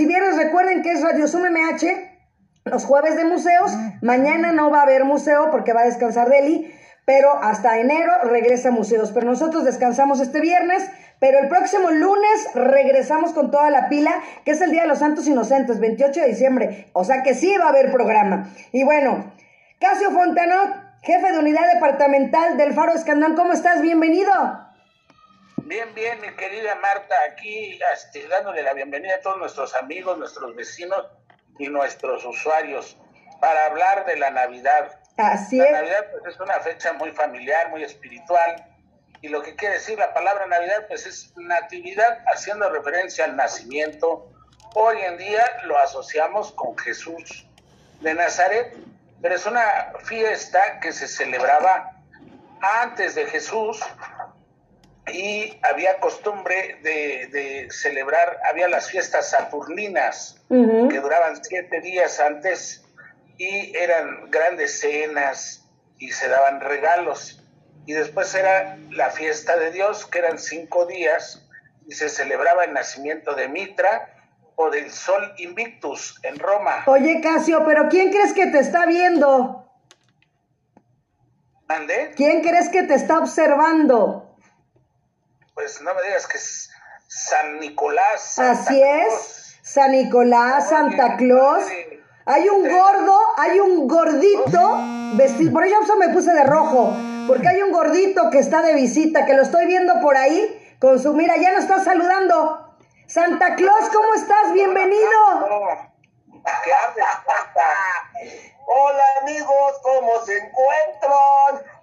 y viernes recuerden que es Radio MH, los jueves de museos. Mañana no va a haber museo porque va a descansar Deli, pero hasta enero regresa museos. Pero nosotros descansamos este viernes, pero el próximo lunes regresamos con toda la pila, que es el Día de los Santos Inocentes, 28 de diciembre. O sea que sí va a haber programa. Y bueno, Casio Fontano, jefe de unidad departamental del Faro Escandón, ¿cómo estás? Bienvenido. Bien, bien, mi querida Marta, aquí este, dándole la bienvenida a todos nuestros amigos, nuestros vecinos y nuestros usuarios para hablar de la Navidad. Así la es. Navidad pues, es una fecha muy familiar, muy espiritual, y lo que quiere decir la palabra Navidad pues es natividad haciendo referencia al nacimiento. Hoy en día lo asociamos con Jesús de Nazaret, pero es una fiesta que se celebraba antes de Jesús y había costumbre de, de celebrar, había las fiestas saturninas Ujú. que duraban siete días antes y eran grandes cenas y se daban regalos. Y después era la fiesta de Dios, que eran cinco días, y se celebraba el nacimiento de Mitra o del Sol Invictus en Roma. Oye, Casio, pero ¿quién crees que te está viendo? ¿Mandé? ¿Quién crees que te está observando? Pues no me digas que es San Nicolás. Santa Así es. San Nicolás, Santa Claus. Hay un gordo, hay un gordito vestido. Por eso me puse de rojo. Porque hay un gordito que está de visita, que lo estoy viendo por ahí. Con su mira, ya nos está saludando. Santa Claus, ¿cómo estás? Bienvenido. ¿Qué? Hola amigos, ¿cómo se encuentran?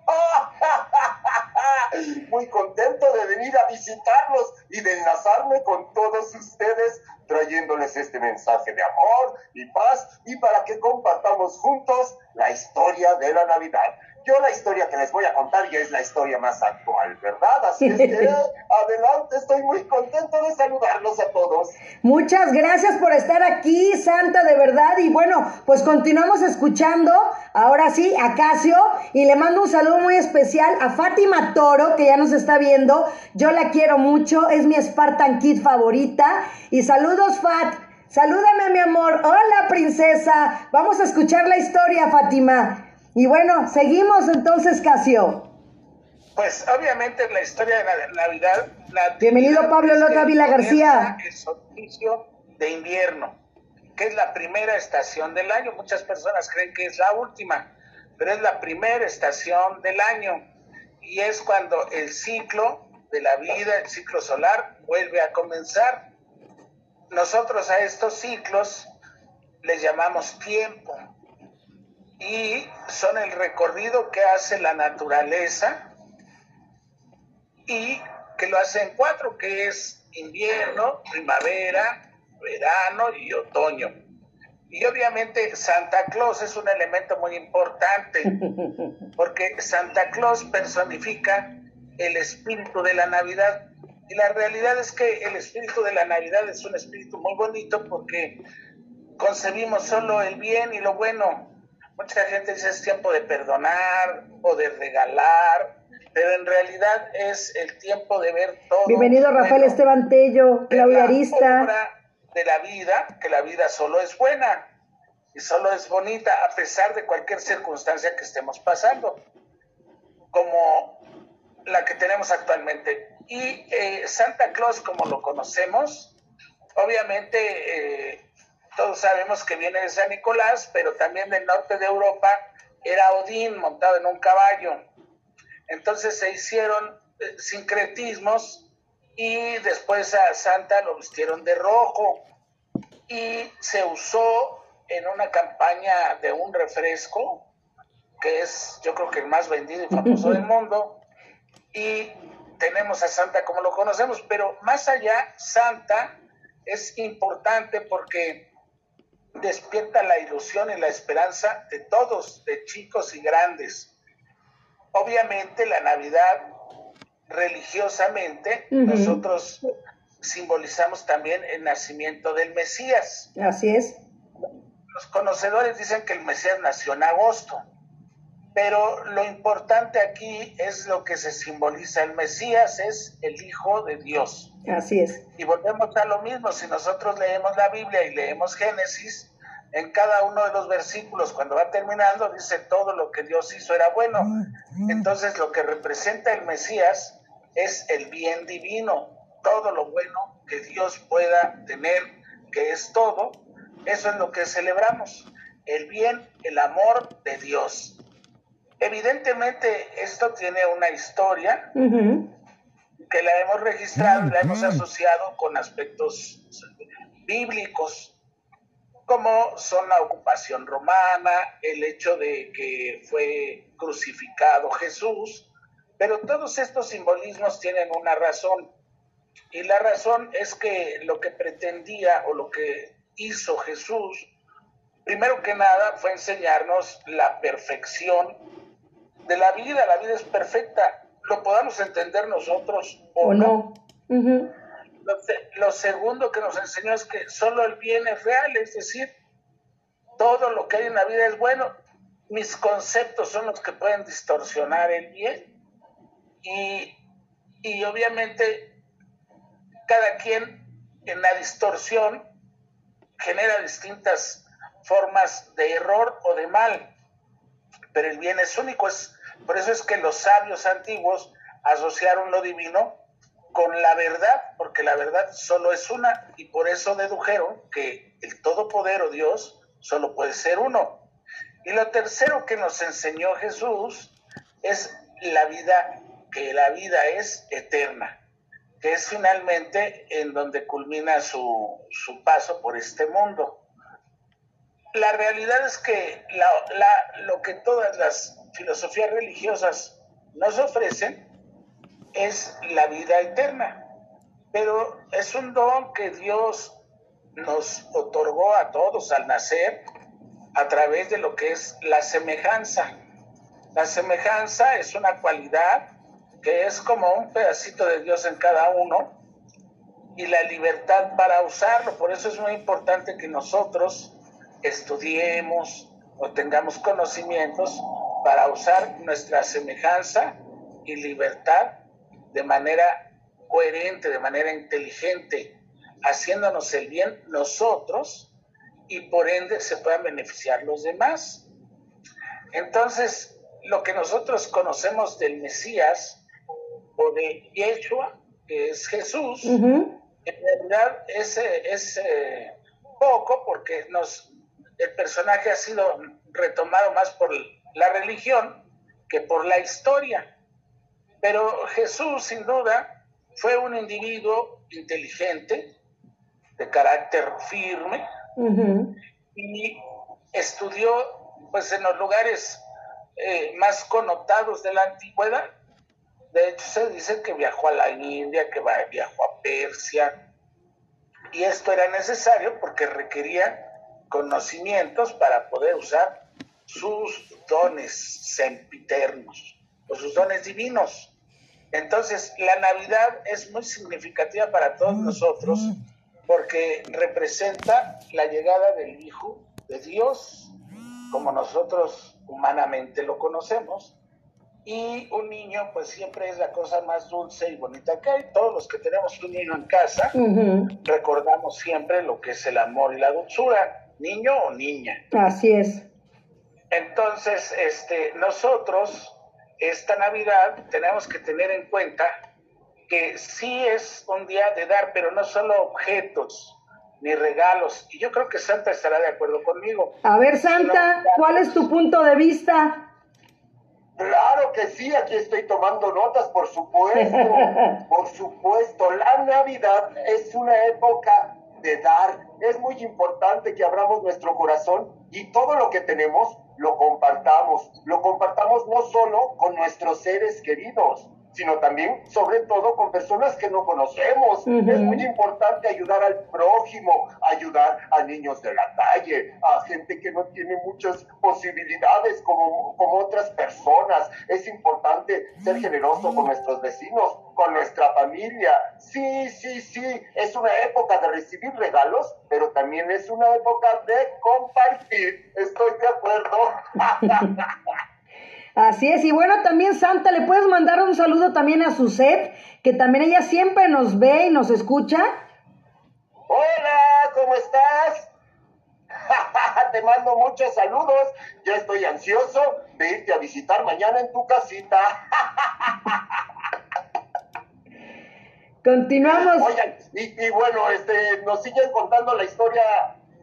Muy contento de venir a visitarlos y de enlazarme con todos ustedes, trayéndoles este mensaje de amor y paz y para que compartamos juntos la historia de la Navidad. Yo la historia que les voy a contar ya es la historia más actual, ¿verdad? Así es que adelante, estoy muy contento de saludarlos a todos. Muchas gracias por estar aquí, Santa, de verdad. Y bueno, pues continuamos escuchando, ahora sí, a Casio. Y le mando un saludo muy especial a Fátima Toro, que ya nos está viendo. Yo la quiero mucho, es mi Spartan Kid favorita. Y saludos, Fat. Salúdame, mi amor. Hola, princesa. Vamos a escuchar la historia, Fátima. Y bueno, seguimos entonces, Casio. Pues obviamente la historia de la Navidad. la Bienvenido, Pablo Lota comienza García. El solsticio de invierno, que es la primera estación del año. Muchas personas creen que es la última, pero es la primera estación del año. Y es cuando el ciclo de la vida, el ciclo solar, vuelve a comenzar. Nosotros a estos ciclos les llamamos tiempo y son el recorrido que hace la naturaleza y que lo hace en cuatro, que es invierno, primavera, verano y otoño. Y obviamente Santa Claus es un elemento muy importante, porque Santa Claus personifica el espíritu de la Navidad. Y la realidad es que el espíritu de la Navidad es un espíritu muy bonito porque concebimos solo el bien y lo bueno. Mucha gente dice es tiempo de perdonar o de regalar, pero en realidad es el tiempo de ver todo. Bienvenido, Rafael Esteban Tello, Claudia la Arista. de la vida, que la vida solo es buena y solo es bonita a pesar de cualquier circunstancia que estemos pasando, como la que tenemos actualmente. Y eh, Santa Claus, como lo conocemos, obviamente eh, todos sabemos que viene de San Nicolás, pero también del norte de Europa era Odín montado en un caballo. Entonces se hicieron eh, sincretismos y después a Santa lo vistieron de rojo y se usó en una campaña de un refresco que es yo creo que el más vendido y famoso del mundo y tenemos a Santa como lo conocemos, pero más allá Santa es importante porque despierta la ilusión y la esperanza de todos, de chicos y grandes. Obviamente la Navidad religiosamente nosotros simbolizamos también el nacimiento del Mesías. Así es. Los conocedores dicen que el Mesías nació en agosto, Pero lo importante aquí es lo que se simboliza. El Mesías es el Hijo de Dios. Así es. Y volvemos a lo mismo. Si nosotros leemos la Biblia y leemos Génesis, en cada uno de los versículos, cuando va terminando, dice todo lo que Dios hizo era bueno. Entonces lo que representa el Mesías es el bien divino, todo lo bueno que Dios pueda tener, que es todo. Eso es lo que celebramos, el bien, el amor de Dios. Evidentemente esto tiene una historia que la hemos registrado, la hemos asociado con aspectos bíblicos, como son la ocupación romana, el hecho de que fue crucificado Jesús, pero todos estos simbolismos tienen una razón. Y la razón es que lo que pretendía o lo que hizo Jesús, primero que nada, fue enseñarnos la perfección de la vida, la vida es perfecta, lo podamos entender nosotros o, no. lo, segundo que nos enseñó es que solo el bien es real, es decir, todo lo que hay en la vida es bueno. Mis conceptos son los que pueden distorsionar el bien y, y obviamente cada quien en la distorsión genera distintas formas de error o de mal, pero el bien es único, es por eso es que los sabios antiguos asociaron lo divino con la verdad, porque la verdad solo es una, y por eso dedujeron que el Todopoder Dios solo puede ser uno. Y lo tercero que nos enseñó Jesús es la vida, que la vida es eterna, que es finalmente en donde culmina su, su paso por este mundo. La realidad es que lo que todas las filosofías religiosas nos ofrecen es la vida eterna. Pero es un don que Dios nos otorgó a todos al nacer a través de lo que es la semejanza. La semejanza es una cualidad que es como un pedacito de Dios en cada uno y la libertad para usarlo. Por eso es muy importante que nosotros estudiemos o tengamos conocimientos para usar nuestra semejanza y libertad de manera coherente, de manera inteligente, haciéndonos el bien nosotros y por ende se puedan beneficiar los demás. Entonces, lo que nosotros conocemos del Mesías o de Yeshua, que es Jesús, en realidad es, es eh, poco porque nos, el personaje ha sido retomado más por la religión que por la historia. Pero Jesús, sin duda, fue un individuo inteligente, de carácter firme, y estudió pues en los lugares eh, más connotados de la antigüedad. De hecho, se dice que viajó a la India, que viajó a Persia, y esto era necesario porque requería conocimientos para poder usar sus dones sempiternos o sus dones divinos. Entonces, la Navidad es muy significativa para todos mm, nosotros mm. porque representa la llegada del Hijo de Dios, como nosotros humanamente lo conocemos. Y un niño, pues siempre es la cosa más dulce y bonita que hay. Todos los que tenemos un niño en casa, recordamos siempre lo que es el amor y la dulzura, niño o niña. Así es. Entonces, este, nosotros, esta Navidad, tenemos que tener en cuenta que sí es un día de dar, pero no solo objetos ni regalos. Y yo creo que Santa estará de acuerdo conmigo. A ver, Santa, ¿cuál es tu punto de vista? Claro que sí, aquí estoy tomando notas, por supuesto. por supuesto, la Navidad es una época de dar. Es muy importante que abramos nuestro corazón y todo lo que tenemos lo compartamos. Lo compartamos no solo con nuestros seres queridos, sino también, sobre todo, con personas que no conocemos. Es muy importante ayudar al prójimo, ayudar a niños de la calle, a gente que no tiene muchas posibilidades como, como otras personas. Es importante ser generoso con nuestros vecinos, con nuestra familia. Sí, sí, sí, es una época de recibir regalos, pero también es una época de compartir. Estoy de acuerdo. Así es, y bueno, también Santa, ¿le puedes mandar un saludo también a su set, que también ella siempre nos ve y nos escucha? Hola, ¿cómo estás? Te mando muchos saludos. Ya estoy ansioso de irte a visitar mañana en tu casita. Continuamos. Oigan, y, y, bueno, este, nos siguen contando la historia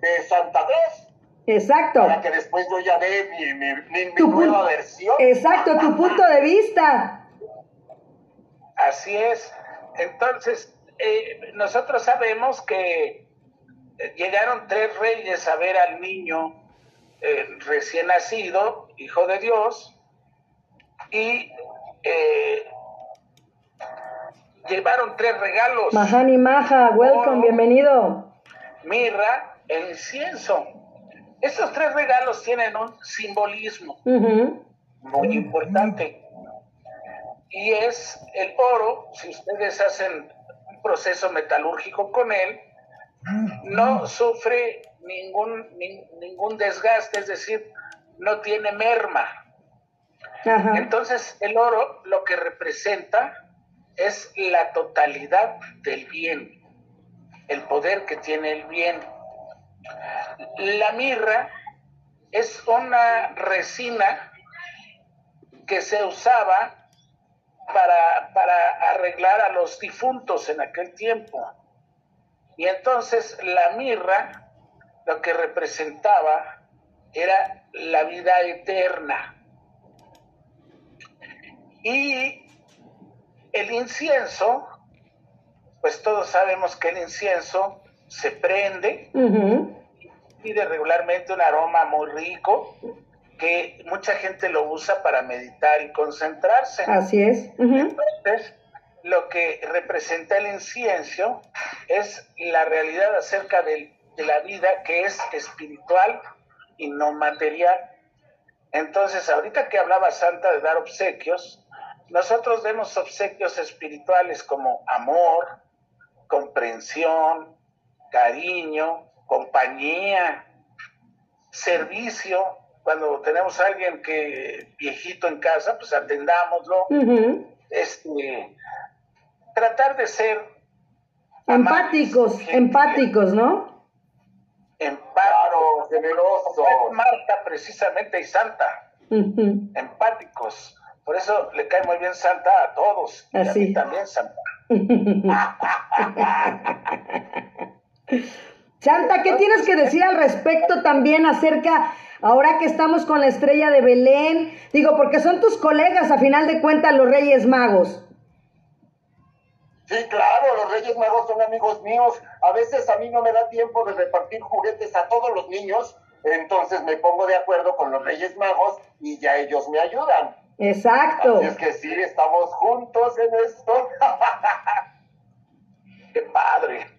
de Santa Claus. Exacto. Para que después yo ya dé mi, mi, mi, mi nueva versión. Exacto, tu punto de vista. Así es. Entonces, eh, nosotros sabemos que llegaron tres reyes a ver al niño eh, recién nacido, hijo de Dios, y eh, llevaron tres regalos. Mahani Maha, welcome, bienvenido. Mirra e incienso. Estos tres regalos tienen un simbolismo Uh -huh. muy importante. Y es el oro, si ustedes hacen un proceso metalúrgico con él, no sufre ningún, ni, ningún desgaste, es decir, no tiene merma. Entonces, el oro lo que representa es la totalidad del bien, el poder que tiene el bien. La mirra es una resina que se usaba para, para arreglar a los difuntos en aquel tiempo. Y entonces la mirra lo que representaba era la vida eterna. Y el incienso, pues todos sabemos que el incienso se prende, Uh -huh. pide regularmente un aroma muy rico, que mucha gente lo usa para meditar y concentrarse. Así es. Uh -huh. Entonces, lo que representa el incienso es la realidad acerca de, de, la vida que es espiritual y no material. Entonces, ahorita que hablaba Santa de dar obsequios, nosotros demos obsequios espirituales como amor, comprensión, cariño, compañía, servicio. Cuando tenemos a alguien que viejito en casa, pues atendámoslo. Uh -huh. Este, tratar de ser empáticos, amables, empáticos, ¿no? Empáticos, generosos. Marta precisamente y Santa, uh -huh. empáticos. Por eso le cae muy bien Santa a todos. Y Así. a mí también Santa. Santa, ¿qué tienes que decir al respecto también acerca, ahora que estamos con la estrella de Belén? Digo, porque son tus colegas, a final de cuentas, los Reyes Magos. Sí, claro, los Reyes Magos son amigos míos. A veces a mí no me da tiempo de repartir juguetes a todos los niños, entonces me pongo de acuerdo con los Reyes Magos y ya ellos me ayudan. Exacto. Así es que sí, estamos juntos en esto. Qué padre.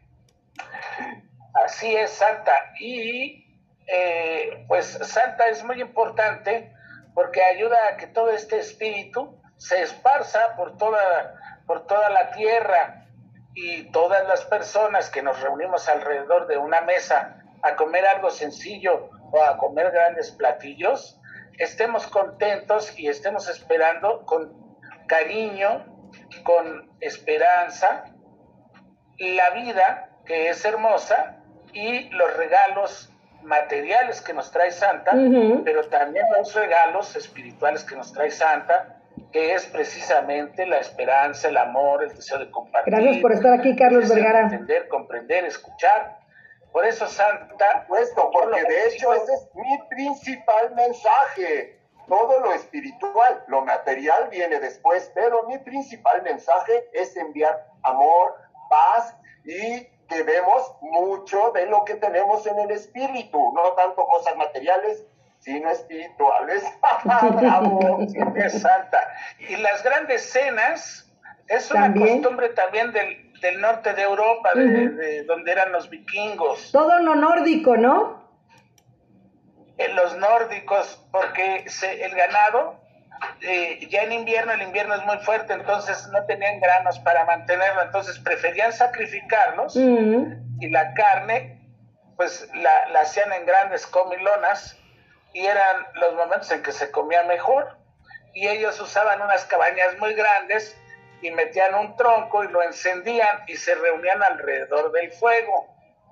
Así es, Santa. Y eh, pues Santa es muy importante porque ayuda a que todo este espíritu se esparza por toda, por toda la tierra y todas las personas que nos reunimos alrededor de una mesa a comer algo sencillo o a comer grandes platillos, estemos contentos y estemos esperando con cariño, con esperanza, la vida que es hermosa y los regalos materiales que nos trae Santa, uh -huh. pero también los regalos espirituales que nos trae Santa, que es precisamente la esperanza, el amor, el deseo de compartir. Gracias por estar aquí, Carlos Vergara. Entender, comprender, escuchar. Por eso Santa... Puesto, porque de hecho ese es mi principal mensaje. Todo lo espiritual, lo material viene después, pero mi principal mensaje es enviar amor, paz y que vemos mucho de lo que tenemos en el espíritu, no tanto cosas materiales, sino espirituales. Bravo, es santa. Y las grandes cenas es una ¿También? costumbre también del, del, norte de Europa, de, uh -huh. de, donde eran los vikingos. Todo lo nórdico, ¿no? En los nórdicos, porque se, el ganado eh, ya en invierno, el invierno es muy fuerte, entonces no tenían granos para mantenerlo, entonces preferían sacrificarlos uh -huh. y la carne, pues la, la, hacían en grandes comilonas y eran los momentos en que se comía mejor. y ellos usaban unas cabañas muy grandes y metían un tronco y lo encendían y se reunían alrededor del fuego.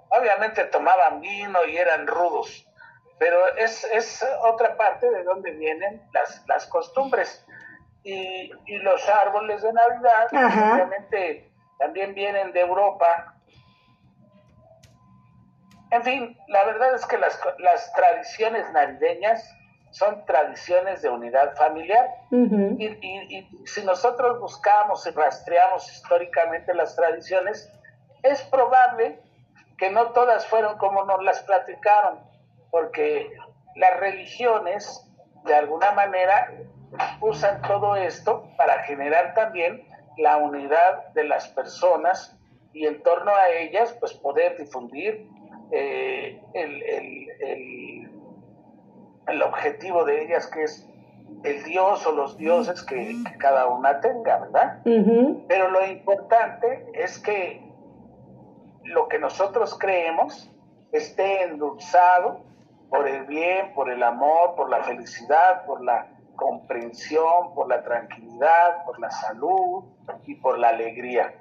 Obviamente tomaban vino y eran rudos, pero es, es otra parte de donde vienen las, las costumbres. Y, y los árboles de Navidad, obviamente, también vienen de Europa. En fin, la verdad es que las, las tradiciones navideñas son tradiciones de unidad familiar. y, si nosotros buscamos y rastreamos históricamente las tradiciones, es probable que no todas fueron como nos las platicaron, porque las religiones, de alguna manera, usan todo esto para generar también la unidad de las personas y en torno a ellas, pues poder difundir eh, el, el el objetivo de ellas, que es el Dios o los dioses que, cada una tenga, ¿verdad? Pero lo importante es que lo que nosotros creemos esté endulzado por el bien, por el amor, por la felicidad, por la comprensión, por la tranquilidad, por la salud y por la alegría.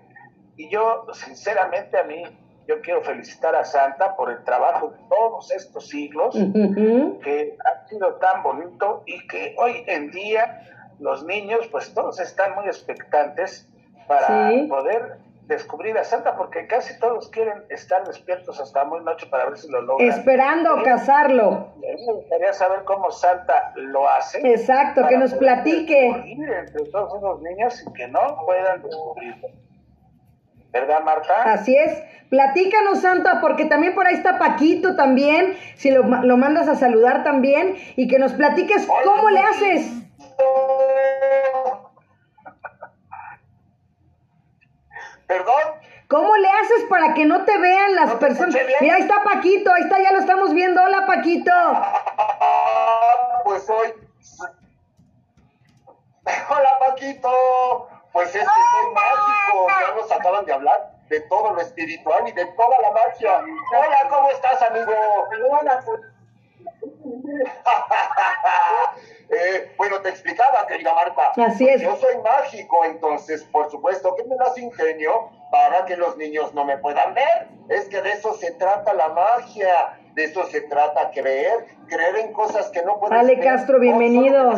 Y yo, sinceramente, a mí yo quiero felicitar a Santa por el trabajo de todos estos siglos, que ha sido tan bonito y que hoy en día los niños, pues todos están muy expectantes para poder descubrir a Santa, porque casi todos quieren estar despiertos hasta muy noche para ver si lo logran. Esperando casarlo. Me gustaría saber cómo Santa lo hace. Exacto, que nos platique. Entre todos esos niños y que no puedan descubrirlo. ¿Verdad, Marta? Así es. Platícanos, Santa, porque también por ahí está Paquito también, si lo, lo mandas a saludar también, y que nos platiques cómo le haces. ¿Perdón? ¿Cómo le haces para que no te vean las personas? Mira, ahí está Paquito, ahí está, ya lo estamos viendo. Hola, Paquito. Pues hoy. Hola, Paquito. Pues es que soy mágico, ya nos acaban de hablar de todo lo espiritual y de toda la magia. Hola, ¿cómo estás, amigo? Hola, eh, bueno, te explicaba, querida Marta. Así es. Yo soy mágico, entonces, por supuesto que me das ingenio para que los niños no me puedan ver. Es que de eso se trata la magia de eso se trata, creer, creer en cosas que no puedes Ale Castro, bienvenido.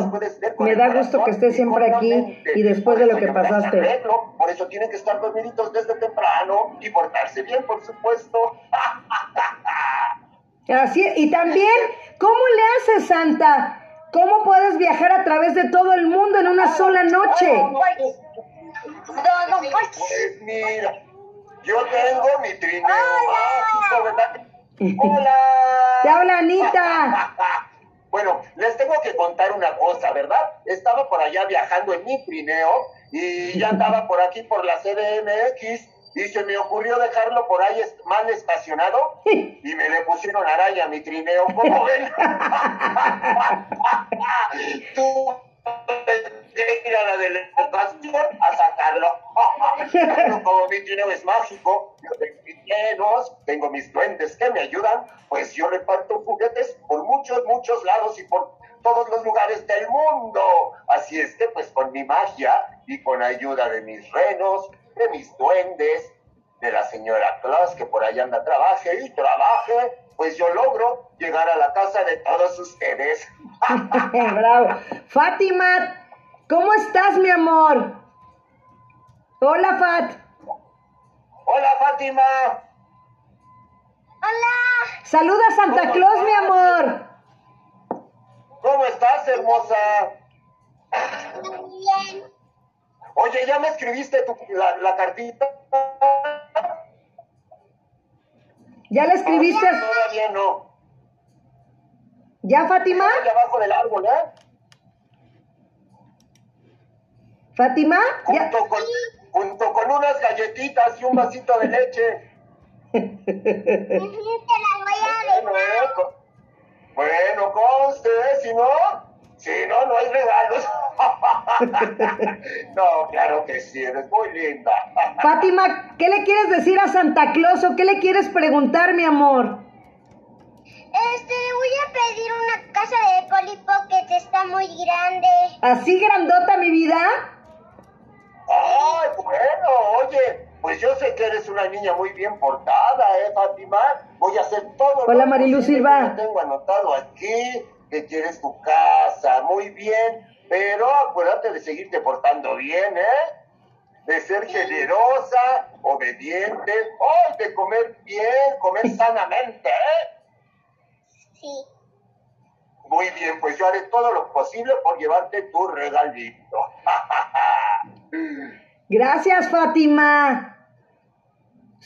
Me da gusto que estés siempre aquí y después de lo que pasaste. por eso tienen que estar dormiditos desde temprano y portarse bien, por supuesto. Así y también, ¿cómo le haces, Santa? ¿Cómo puedes viajar a través de todo el mundo en una sola noche? Pues mira, yo tengo mi trineo mágico, ¿verdad? Hola. Te habla Anita. bueno, les tengo que contar una cosa, ¿verdad? Estaba por allá viajando en mi trineo y ya andaba por aquí por la CDMX y se me ocurrió dejarlo por ahí mal estacionado y me le pusieron araña a mi trineo. ¿Cómo ven? Tú ir a la delegación a sacarlo. Pero como mi trineo es mágico, yo tengo mis tengo mis duendes que me ayudan, pues yo reparto juguetes por muchos, muchos lados y por todos los lugares del mundo. Así es que, pues con mi magia y con ayuda de mis renos, de mis duendes, de la señora Claus, que por ahí anda, trabaje y trabaje, pues yo logro llegar a la casa de todos ustedes. Bravo. Fátima, ¿cómo estás, mi amor? Hola, Fat. Hola, Fátima. Hola. Saluda a Santa Claus, mi amor. ¿Cómo estás, hermosa? Bien. Oye, ¿ya me escribiste tu, la, la cartita? ¿Ya le escribiste? todavía no. ¿Ya, Fátima? Allá abajo del árbol, ¿eh? ¿Fátima? Junto con, junto con unas galletitas y un vasito de leche. Te las voy a Bueno, bueno, conste, si no, si no, no hay regalos. no, claro que sí, eres muy linda. Fátima, ¿qué le quieres decir a Santa Claus o qué le quieres preguntar, mi amor? Este, le voy a pedir una casa de Polly Pocket está muy grande. ¿Así grandota mi vida? Ay, bueno, oye, pues yo sé que eres una niña muy bien portada, ¿eh, Fátima? Voy a hacer todo Hola, lo Marilu posible Silva. que yo tengo anotado aquí, que quieres tu casa, muy bien, pero acuérdate de seguirte portando bien, ¿eh? De ser generosa, obediente, de comer bien, comer sanamente, ¿eh? Sí. Muy bien, pues yo haré todo lo posible por llevarte tu regalito. Gracias, Fátima.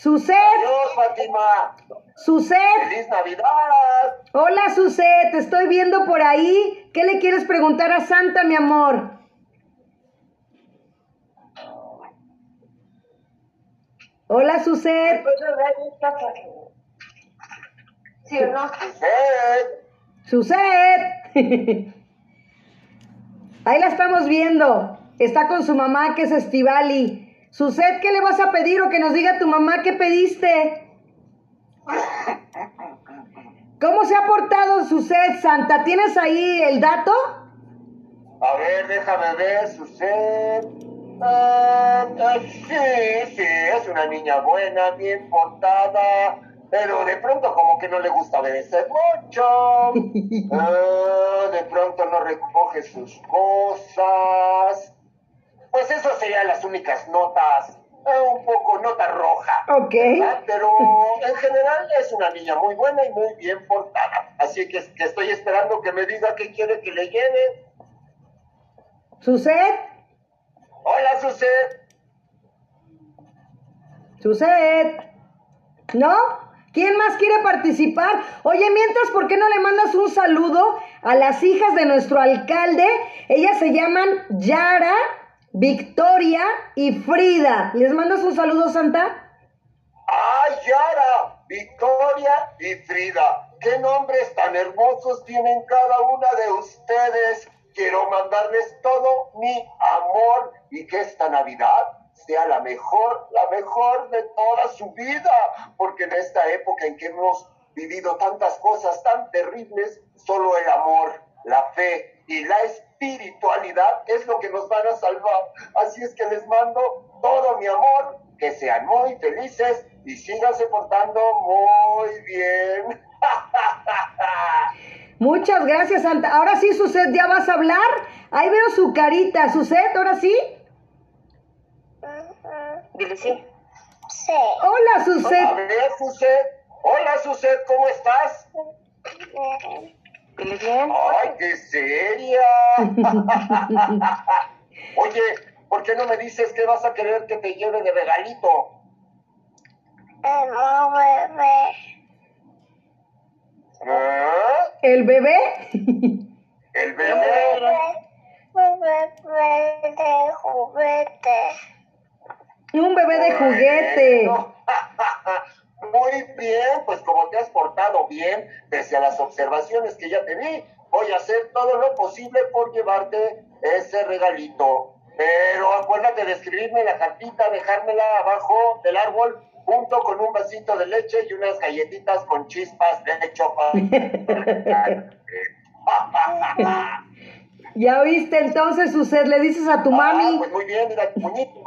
Suset, Adiós, Fátima. Suset. ¡Feliz Navidad! Hola, Suset, te estoy viendo por ahí. ¿Qué le quieres preguntar a Santa, mi amor? Hola, Suset. ¿Sí o no? Suset. Ahí la estamos viendo. Está con su mamá, que es Estivali. Suset, ¿qué le vas a pedir o que nos diga tu mamá qué pediste? ¿Cómo se ha portado Suset, Santa? ¿Tienes ahí el dato? A ver, déjame ver, su sed. Ah, ah, sí, sí, es una niña buena, bien portada, pero de pronto como que no le gusta obedecer mucho. Ah, de pronto no recoge sus cosas. Pues eso serían las únicas notas, un poco nota roja. Ok. ¿verdad? Pero en general es una niña muy buena y muy bien portada. Así que, que estoy esperando que me diga qué quiere que le lleve. Suset, Hola, Suset. Suset. ¿No? ¿Quién más quiere participar? Oye, mientras, ¿por qué no le mandas un saludo a las hijas de nuestro alcalde? Ellas se llaman Yara, Victoria y Frida. ¿Les mandas un saludo, Santa? ¡Ay, Yara! Victoria y Frida. ¡Qué nombres tan hermosos tienen cada una de ustedes! Quiero mandarles todo mi amor y que esta Navidad sea la mejor, la mejor de toda su vida, porque en esta época en que hemos vivido tantas cosas tan terribles, solo el amor, la fe y la espiritualidad es lo que nos van a salvar. Así es que les mando todo mi amor, que sean muy felices y síganse portando muy bien. Muchas gracias, Santa. Ahora sí, Suset, ¿ya vas a hablar? Ahí veo su carita. Suset, ¿ahora sí? Dile sí. Sí. Hola, Suset. ver, Suset. Hola, Suset, ¿cómo estás? Dile bien. ¡Ay, qué seria! Oye, ¿por qué no me dices qué vas a querer que te lleve de regalito? Bebé. ¿Eh? ¿El bebé? El bebé. Un bebé de juguete. Un bebé de juguete. Muy bien, pues como te has portado bien, pese a las observaciones que ya te vi, voy a hacer todo lo posible por llevarte ese regalito. Pero acuérdate de escribirme la cartita, dejármela abajo del árbol junto con un vasito de leche y unas galletitas con chispas de chocolate. ¿Ya oíste entonces, Suset? Le dices a tu Ah, mami. pues muy bien, mira tu puñito.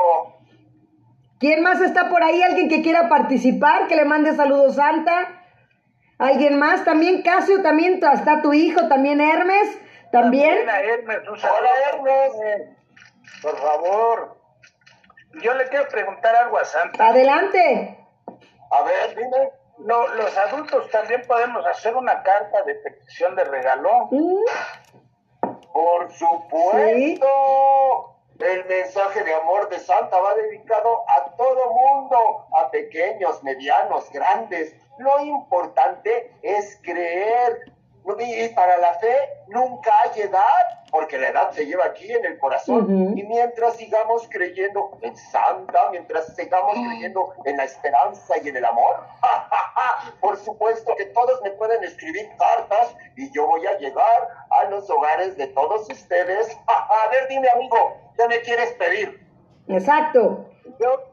¿Quién más está por ahí? ¿Alguien que quiera participar? Que le mande saludos, Santa. ¿Alguien más? También Casio, también está tu hijo, también Hermes, también. a Hermes, un Hola. Hermes. Por favor. Yo le quiero preguntar algo a Santa. Adelante. A ver, dime. No, los adultos también podemos hacer una carta de petición de regalo. Mm, Por supuesto. El mensaje de amor de Santa va dedicado a todo mundo, a pequeños, medianos, grandes. Lo importante es creer. Y para la fe nunca hay edad, porque la edad se lleva aquí en el corazón. Y mientras sigamos creyendo en Santa, mientras sigamos creyendo en la esperanza y en el amor, por supuesto que todos me pueden escribir cartas y yo voy a llegar a los hogares de todos ustedes. A ver, dime amigo, ¿qué me quieres pedir? exacto. Yo,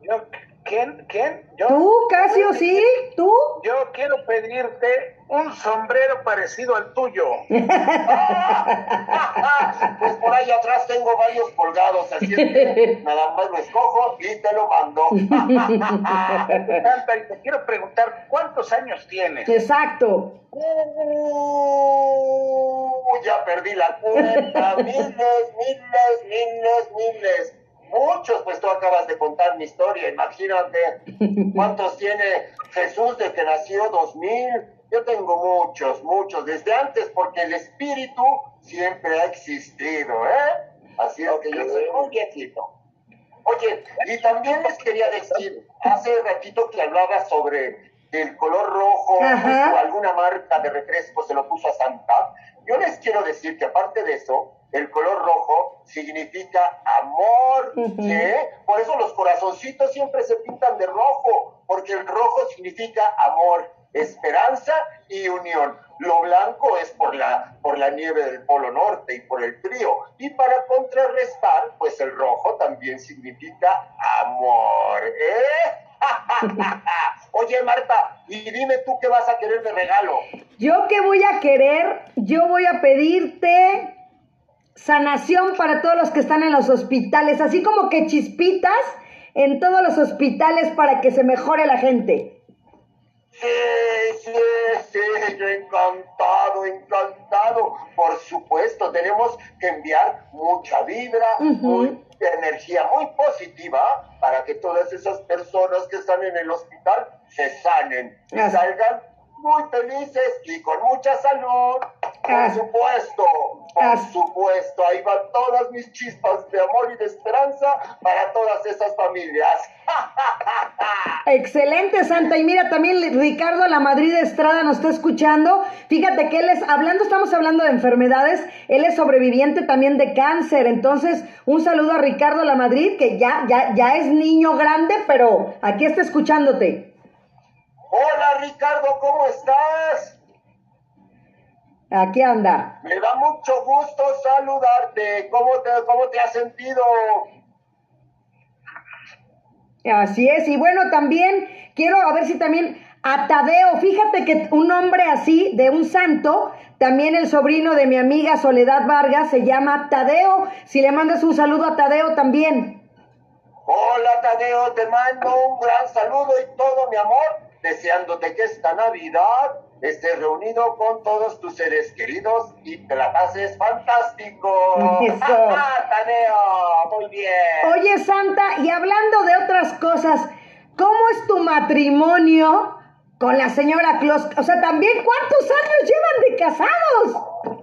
yo ¿Quién? ¿Quién? ¿Yo? Tú, Casio, sí, tú. Yo quiero pedirte un sombrero parecido al tuyo. Pues por ahí atrás tengo varios colgados, así es que nada más lo escojo y te lo mando. Y te quiero preguntar, ¿cuántos años tienes? Exacto. Uh, ya perdí la cuenta. Miles, miles, miles, miles. Muchos, pues tú acabas de contar mi historia. Imagínate cuántos tiene Jesús de que nació 2000. Yo tengo muchos, muchos, desde antes, porque el espíritu siempre ha existido, ¿eh? Así es que yo soy muy viejito. Oye, y también les quería decir, hace ratito que hablaba sobre el color rojo Ajá. o alguna marca de refresco se lo puso a Santa. Yo les quiero decir que aparte de eso, el color rojo significa amor. ¿sí? Por eso los corazoncitos siempre se pintan de rojo, porque el rojo significa amor, esperanza y unión. Lo blanco es por la, por la nieve del Polo Norte y por el frío. Y para contrarrestar, pues el rojo también significa amor, ¿eh? Oye, Marta, y dime tú qué vas a querer de regalo. Yo qué voy a querer, yo voy a pedirte sanación para todos los que están en los hospitales, así como que chispitas en todos los hospitales para que se mejore la gente. Sí, sí, sí, yo encantado, encantado. Por supuesto, tenemos que enviar mucha vibra, muy- energía muy positiva para que todas esas personas que están en el hospital se sanen y Así. salgan muy felices y con mucha salud. Por Así. supuesto, por Así. supuesto, ahí van todas mis chispas de amor y de esperanza para todas esas familias. Excelente, Santa. Y mira, también Ricardo La Madrid Estrada nos está escuchando. Fíjate que él es, hablando, estamos hablando de enfermedades, él es sobreviviente también de cáncer. Entonces, un saludo a Ricardo La Madrid, que ya, ya, ya es niño grande, pero aquí está escuchándote. Hola Ricardo, ¿cómo estás? Aquí anda. Me da mucho gusto saludarte. ¿Cómo te, cómo te has sentido? Así es, y bueno, también quiero a ver si también a Tadeo, fíjate que un hombre así, de un santo, también el sobrino de mi amiga Soledad Vargas se llama Tadeo, si le mandas un saludo a Tadeo también. Hola Tadeo, te mando un gran saludo y todo mi amor, deseándote que esta Navidad estés reunido con todos tus seres queridos y te la pases fantástico. Eso. Tadeo, muy bien. Oye Santa, y hablando de otras cosas, ¿cómo es tu matrimonio con la señora Claus? O sea, también, ¿cuántos años llevan de casados?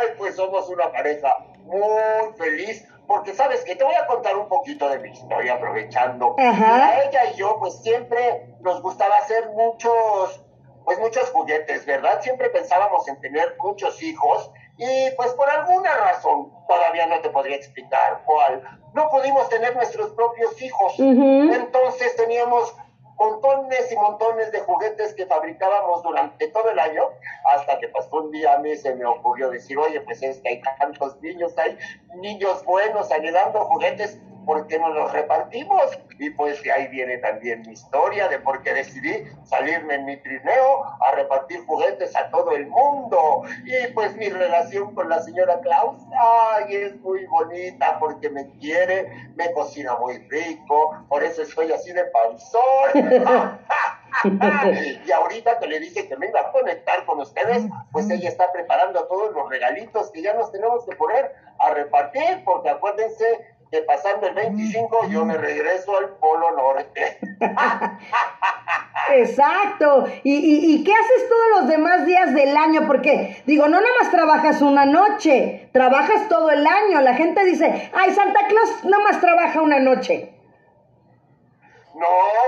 Ay, pues somos una pareja muy feliz, porque sabes que te voy a contar un poquito de mi historia aprovechando. Ajá. Mira, ella y yo, pues siempre nos gustaba hacer muchos, pues muchos juguetes, ¿verdad? Siempre pensábamos en tener muchos hijos y pues por alguna razón, todavía no te podría explicar cuál, no pudimos tener nuestros propios hijos. Entonces teníamos montones y montones de juguetes que fabricábamos durante todo el año, hasta que pues un día a mí se me ocurrió decir, oye, pues es que hay tantos niños, hay niños buenos anhelando juguetes, ¿por qué no los repartimos? Y pues de ahí viene también mi historia de por qué decidí salirme en mi trineo a repartir juguetes a todo el mundo. Y pues mi relación con la señora Klaus, ay, es muy bonita porque me quiere, me cocina muy rico, por eso estoy así de panzón. y ahorita que le dije que me iba a conectar con ustedes, pues ella está preparando todos los regalitos que ya nos tenemos que poner a repartir, porque acuérdense que pasando el 25 yo me regreso al Polo Norte. Exacto. ¿Y, y, y qué haces todos los demás días del año? Porque, digo, no nada más trabajas una noche, trabajas todo el año. La gente dice, ay, Santa Claus nada más trabaja una noche. No,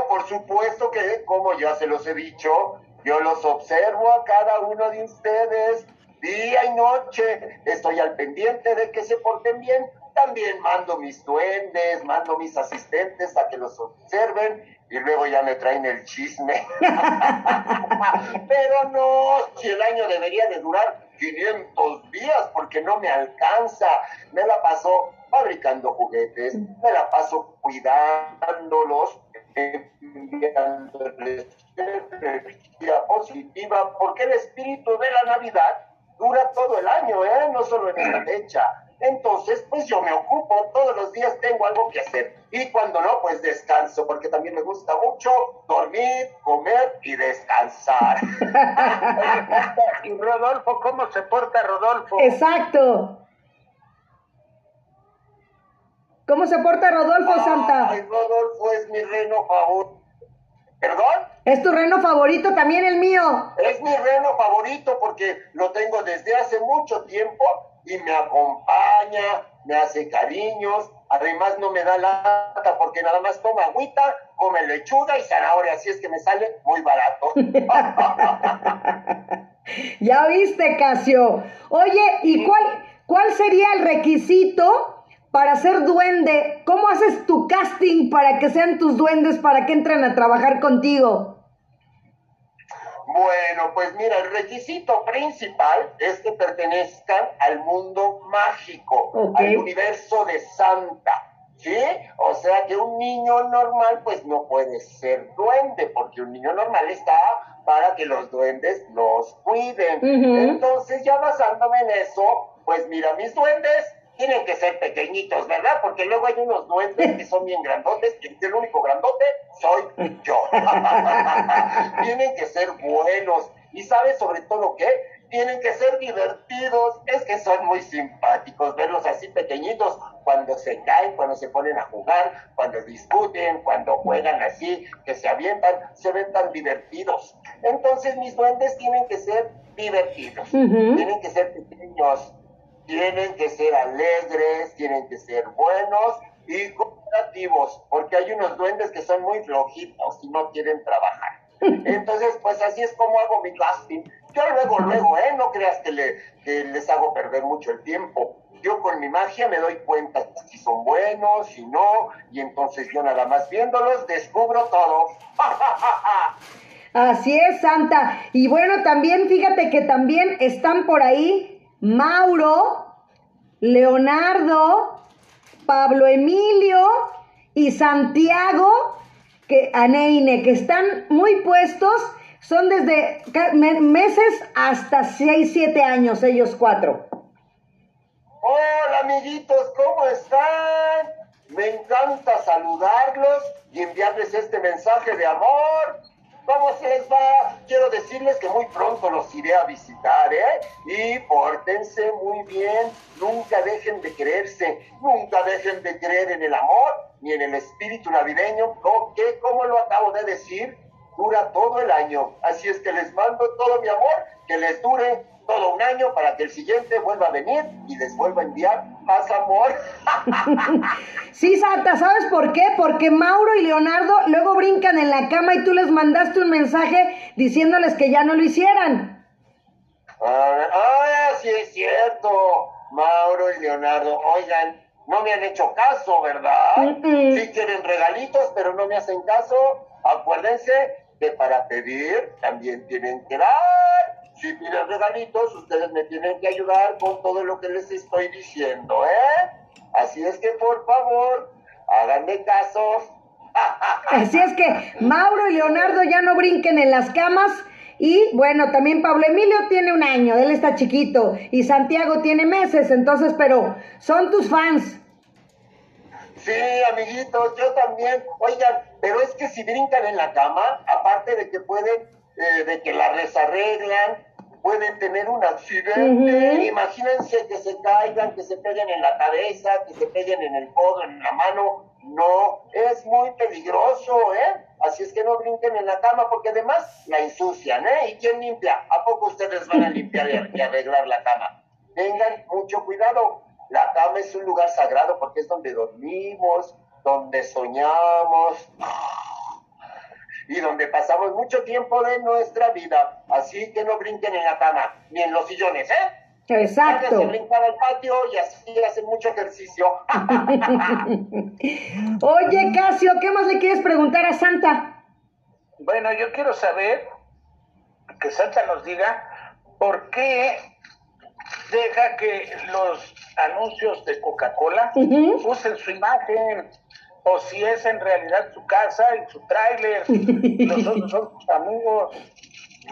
por supuesto que, como ya se los he dicho, yo los observo a cada uno de ustedes día y noche. Estoy al pendiente de que se porten bien. También mando mis duendes, mando mis asistentes a que los observen y luego ya me traen el chisme. Pero no, si el año debería de durar 500 días porque no me alcanza. Me la paso fabricando juguetes, me la paso cuidándolos, enviándoles energía positiva, porque el espíritu de la Navidad dura todo el año, ¿eh? no solo en esta fecha. Entonces, pues yo me ocupo, todos los días tengo algo que hacer. Y cuando no, pues descanso, porque también me gusta mucho dormir, comer y descansar. y Rodolfo, ¿cómo se porta Rodolfo? Exacto. ¿Cómo se porta Rodolfo Santa? Ay, Rodolfo es mi reno favorito. ¿Perdón? Es tu reno favorito, también el mío. Es mi reno favorito porque lo tengo desde hace mucho tiempo y me acompaña, me hace cariños, además no me da lata porque nada más toma agüita, come lechuga y zanahoria, así es que me sale muy barato. ya viste, Casio. Oye, ¿y cuál, cuál sería el requisito para ser duende? ¿Cómo haces tu casting para que sean tus duendes, para que entren a trabajar contigo? Bueno, pues mira, el requisito principal es que pertenezcan al mundo mágico, al universo de Santa, ¿sí? O sea que un niño normal pues no puede ser duende, porque un niño normal está para que los duendes los cuiden. Entonces ya basándome en eso, pues mira, mis duendes tienen que ser pequeñitos, ¿verdad? Porque luego hay unos duendes que son bien grandotes, y el único grandote soy yo. tienen que ser buenos. Y sabes sobre todo qué? Tienen que ser divertidos. Es que son muy simpáticos verlos así pequeñitos cuando se caen, cuando se ponen a jugar, cuando discuten, cuando juegan así, que se avientan, se ven tan divertidos. Entonces mis duendes tienen que ser divertidos. Tienen que ser pequeños, tienen que ser alegres, tienen que ser buenos y cooperativos, porque hay unos duendes que son muy flojitos y no quieren trabajar. Entonces, pues así es como hago mi casting. Yo luego, luego, ¿eh? No creas que, le, que les hago perder mucho el tiempo. Yo con mi magia me doy cuenta si son buenos, si no, y entonces yo nada más viéndolos descubro todo. Así es, Santa. Y bueno, también fíjate que también están por ahí Mauro, Leonardo, Pablo Emilio y Santiago, que Aneine, que están muy puestos, son desde meses hasta 6, 7 años, ellos cuatro. Hola amiguitos, ¿cómo están? Me encanta saludarlos y enviarles este mensaje de amor. ¿Cómo se les va? Quiero decirles que muy pronto los iré a visitar, ¿eh? Y pórtense muy bien. Nunca dejen de creerse. Nunca dejen de creer en el amor ni en el espíritu navideño, que, como lo acabo de decir, dura todo el año. Así es que les mando todo mi amor, que les dure todo un año para que el siguiente vuelva a venir y les vuelva a enviar más amor. Sí, Santa, ¿sabes por qué? Porque Mauro y Leonardo luego brincan en la cama y tú les mandaste un mensaje diciéndoles que ya no lo hicieran. Ah, ah, sí es cierto. Mauro y Leonardo, oigan, no me han hecho caso, ¿verdad? Mm-mm. Sí quieren regalitos, pero no me hacen caso. Acuérdense que para pedir también tienen que dar. Si piden regalitos, ustedes me tienen que ayudar con todo lo que les estoy diciendo, ¿eh? Así es que por favor, háganme caso. Así es que Mauro y Leonardo ya no brinquen en las camas. Y bueno, también Pablo Emilio tiene un año, él está chiquito. Y Santiago tiene meses, entonces, pero son tus fans. Sí, amiguitos, yo también. Oigan, pero es que si brincan en la cama, aparte de que pueden, eh, de que la desarreglan, pueden tener un accidente. Imagínense que se caigan, que se peguen en la cabeza, que se peguen en el codo, en la mano. No, es muy peligroso, ¿eh? Así es que no brinquen en la cama porque además la ensucian, ¿eh? ¿Y quién limpia? ¿A poco ustedes van a limpiar y y arreglar la cama? Tengan mucho cuidado. La cama es un lugar sagrado porque es donde dormimos, donde soñamos y donde pasamos mucho tiempo de nuestra vida. Así que no brinquen en la cama ni en los sillones, ¿eh? Exacto. brincar al patio y así hacen mucho ejercicio. Oye, Casio, ¿qué más le quieres preguntar a Santa? Bueno, yo quiero saber, que Santa nos diga, por qué deja que los anuncios de Coca-Cola, usen su imagen. O si es en realidad su casa y su tráiler, y los otros son sus amigos.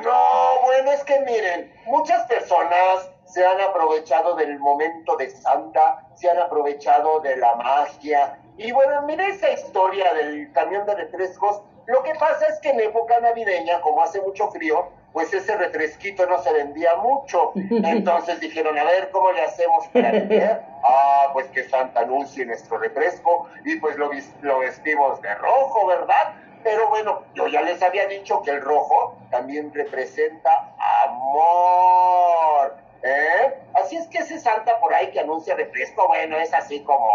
No, bueno, es que miren, muchas personas se han aprovechado del momento de Santa, se han aprovechado de la magia. Y bueno, mire esa historia del camión de refrescos. Lo que pasa es que en época navideña, como hace mucho frío, pues ese refresquito no se vendía mucho. Entonces dijeron, a ver, ¿cómo le hacemos para vender? Ah, pues que Santa anuncie nuestro refresco y pues lo, lo vestimos de rojo, ¿verdad? Pero bueno, yo ya les había dicho que el rojo también representa amor. ¿Eh? Así es que ese Santa por ahí que anuncia refresco, bueno, es así como,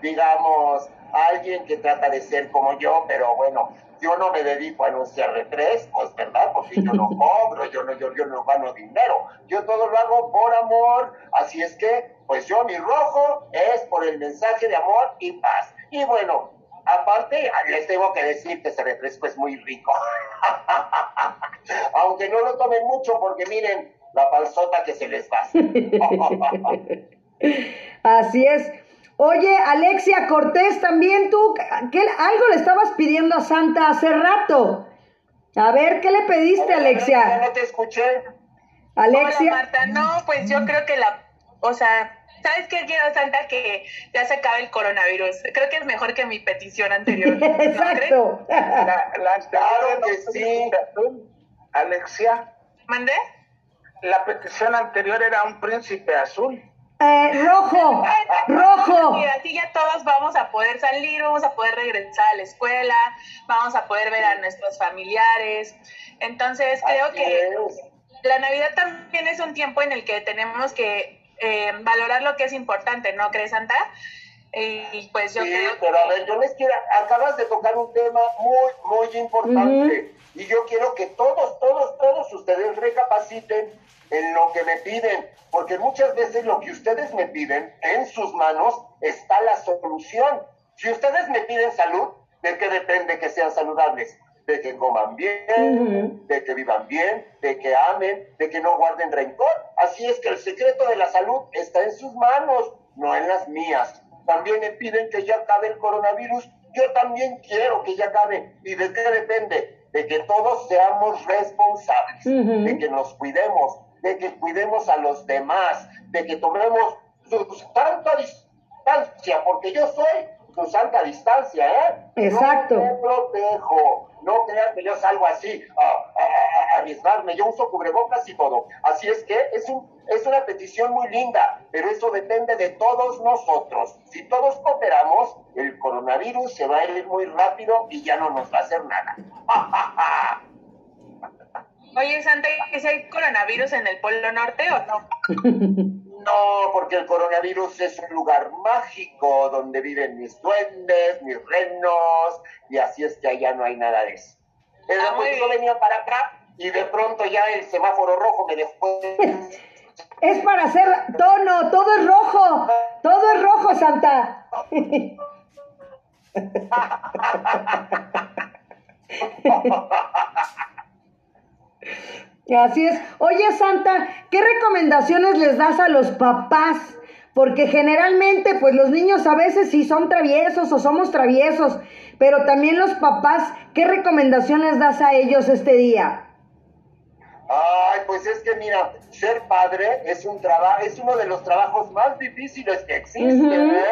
digamos, alguien que trata de ser como yo, pero bueno, yo no me dedico a anunciar refrescos, ¿verdad? Porque yo no cobro, yo no, yo, yo no gano dinero, yo todo lo hago por amor, así es que, pues yo mi rojo es por el mensaje de amor y paz. Y bueno, aparte les tengo que decir que ese refresco es muy rico. Aunque no lo tomen mucho porque miren la panzota que se les va. Así es. Oye, Alexia Cortés, también tú, ¿qué, algo le estabas pidiendo a Santa hace rato. A ver, ¿qué le pediste, Ya Alexia? no te escuché. Hola Alexia. Marta, no, pues yo creo que la, o sea, ¿sabes qué quiero Santa? Que ya se acabe el coronavirus. Creo que es mejor que mi petición anterior. ¿no? Exacto. La, la anterior Claro que sí. Alexia, ¿Mandé? La petición anterior era un príncipe azul. Eh, rojo, rojo. Y así ya todos vamos a poder salir, vamos a poder regresar a la escuela, vamos a poder ver a nuestros familiares. Entonces creo Así que es. la Navidad también es un tiempo en el que tenemos que eh, valorar lo que es importante, ¿no crees, Santa? Y pues yo Sí, creo pero a ver, yo les quiero, acabas de tocar un tema muy, muy importante. Y yo quiero que todos, todos, todos ustedes recapaciten en lo que me piden, porque muchas veces lo que ustedes me piden, en sus manos está la solución. Si ustedes me piden salud, ¿de qué depende que sean saludables? De que coman bien, Ujú. de que vivan bien, de que amen, de que no guarden rencor. Así es que el secreto de la salud está en sus manos, no en las mías. También me piden que ya acabe el coronavirus. Yo también quiero que ya acabe. ¿Y de qué depende? De que todos seamos responsables, Ujú. de que nos cuidemos, de que cuidemos a los demás, de que tomemos su santa distancia, porque yo soy su santa distancia, ¿eh? Exacto. No me protejo. No crean que yo salgo así a, a- a arriesgarme. Yo uso cubrebocas y todo. Así es que es, un, es una petición muy linda, pero eso depende de todos nosotros. Si todos cooperamos, el coronavirus se va a ir muy rápido y ya no nos va a hacer nada. Oye, Santa, ¿y si hay coronavirus en el Polo Norte o no? No, porque el coronavirus es un lugar mágico donde viven mis duendes, mis renos, y así es que allá no hay nada de eso. Ah, muy pues yo venía para acá y de pronto ya el semáforo rojo me dejó. Es para hacer tono, todo es rojo, todo es rojo, Santa. Así es. Oye, Santa, ¿qué recomendaciones les das a los papás? Porque generalmente, pues los niños a veces sí son traviesos o somos traviesos, pero también los papás, ¿qué recomendaciones das a ellos este día? Ay, pues es que mira, ser padre es un trabajo, es uno de los trabajos más difíciles que existen. ¿eh?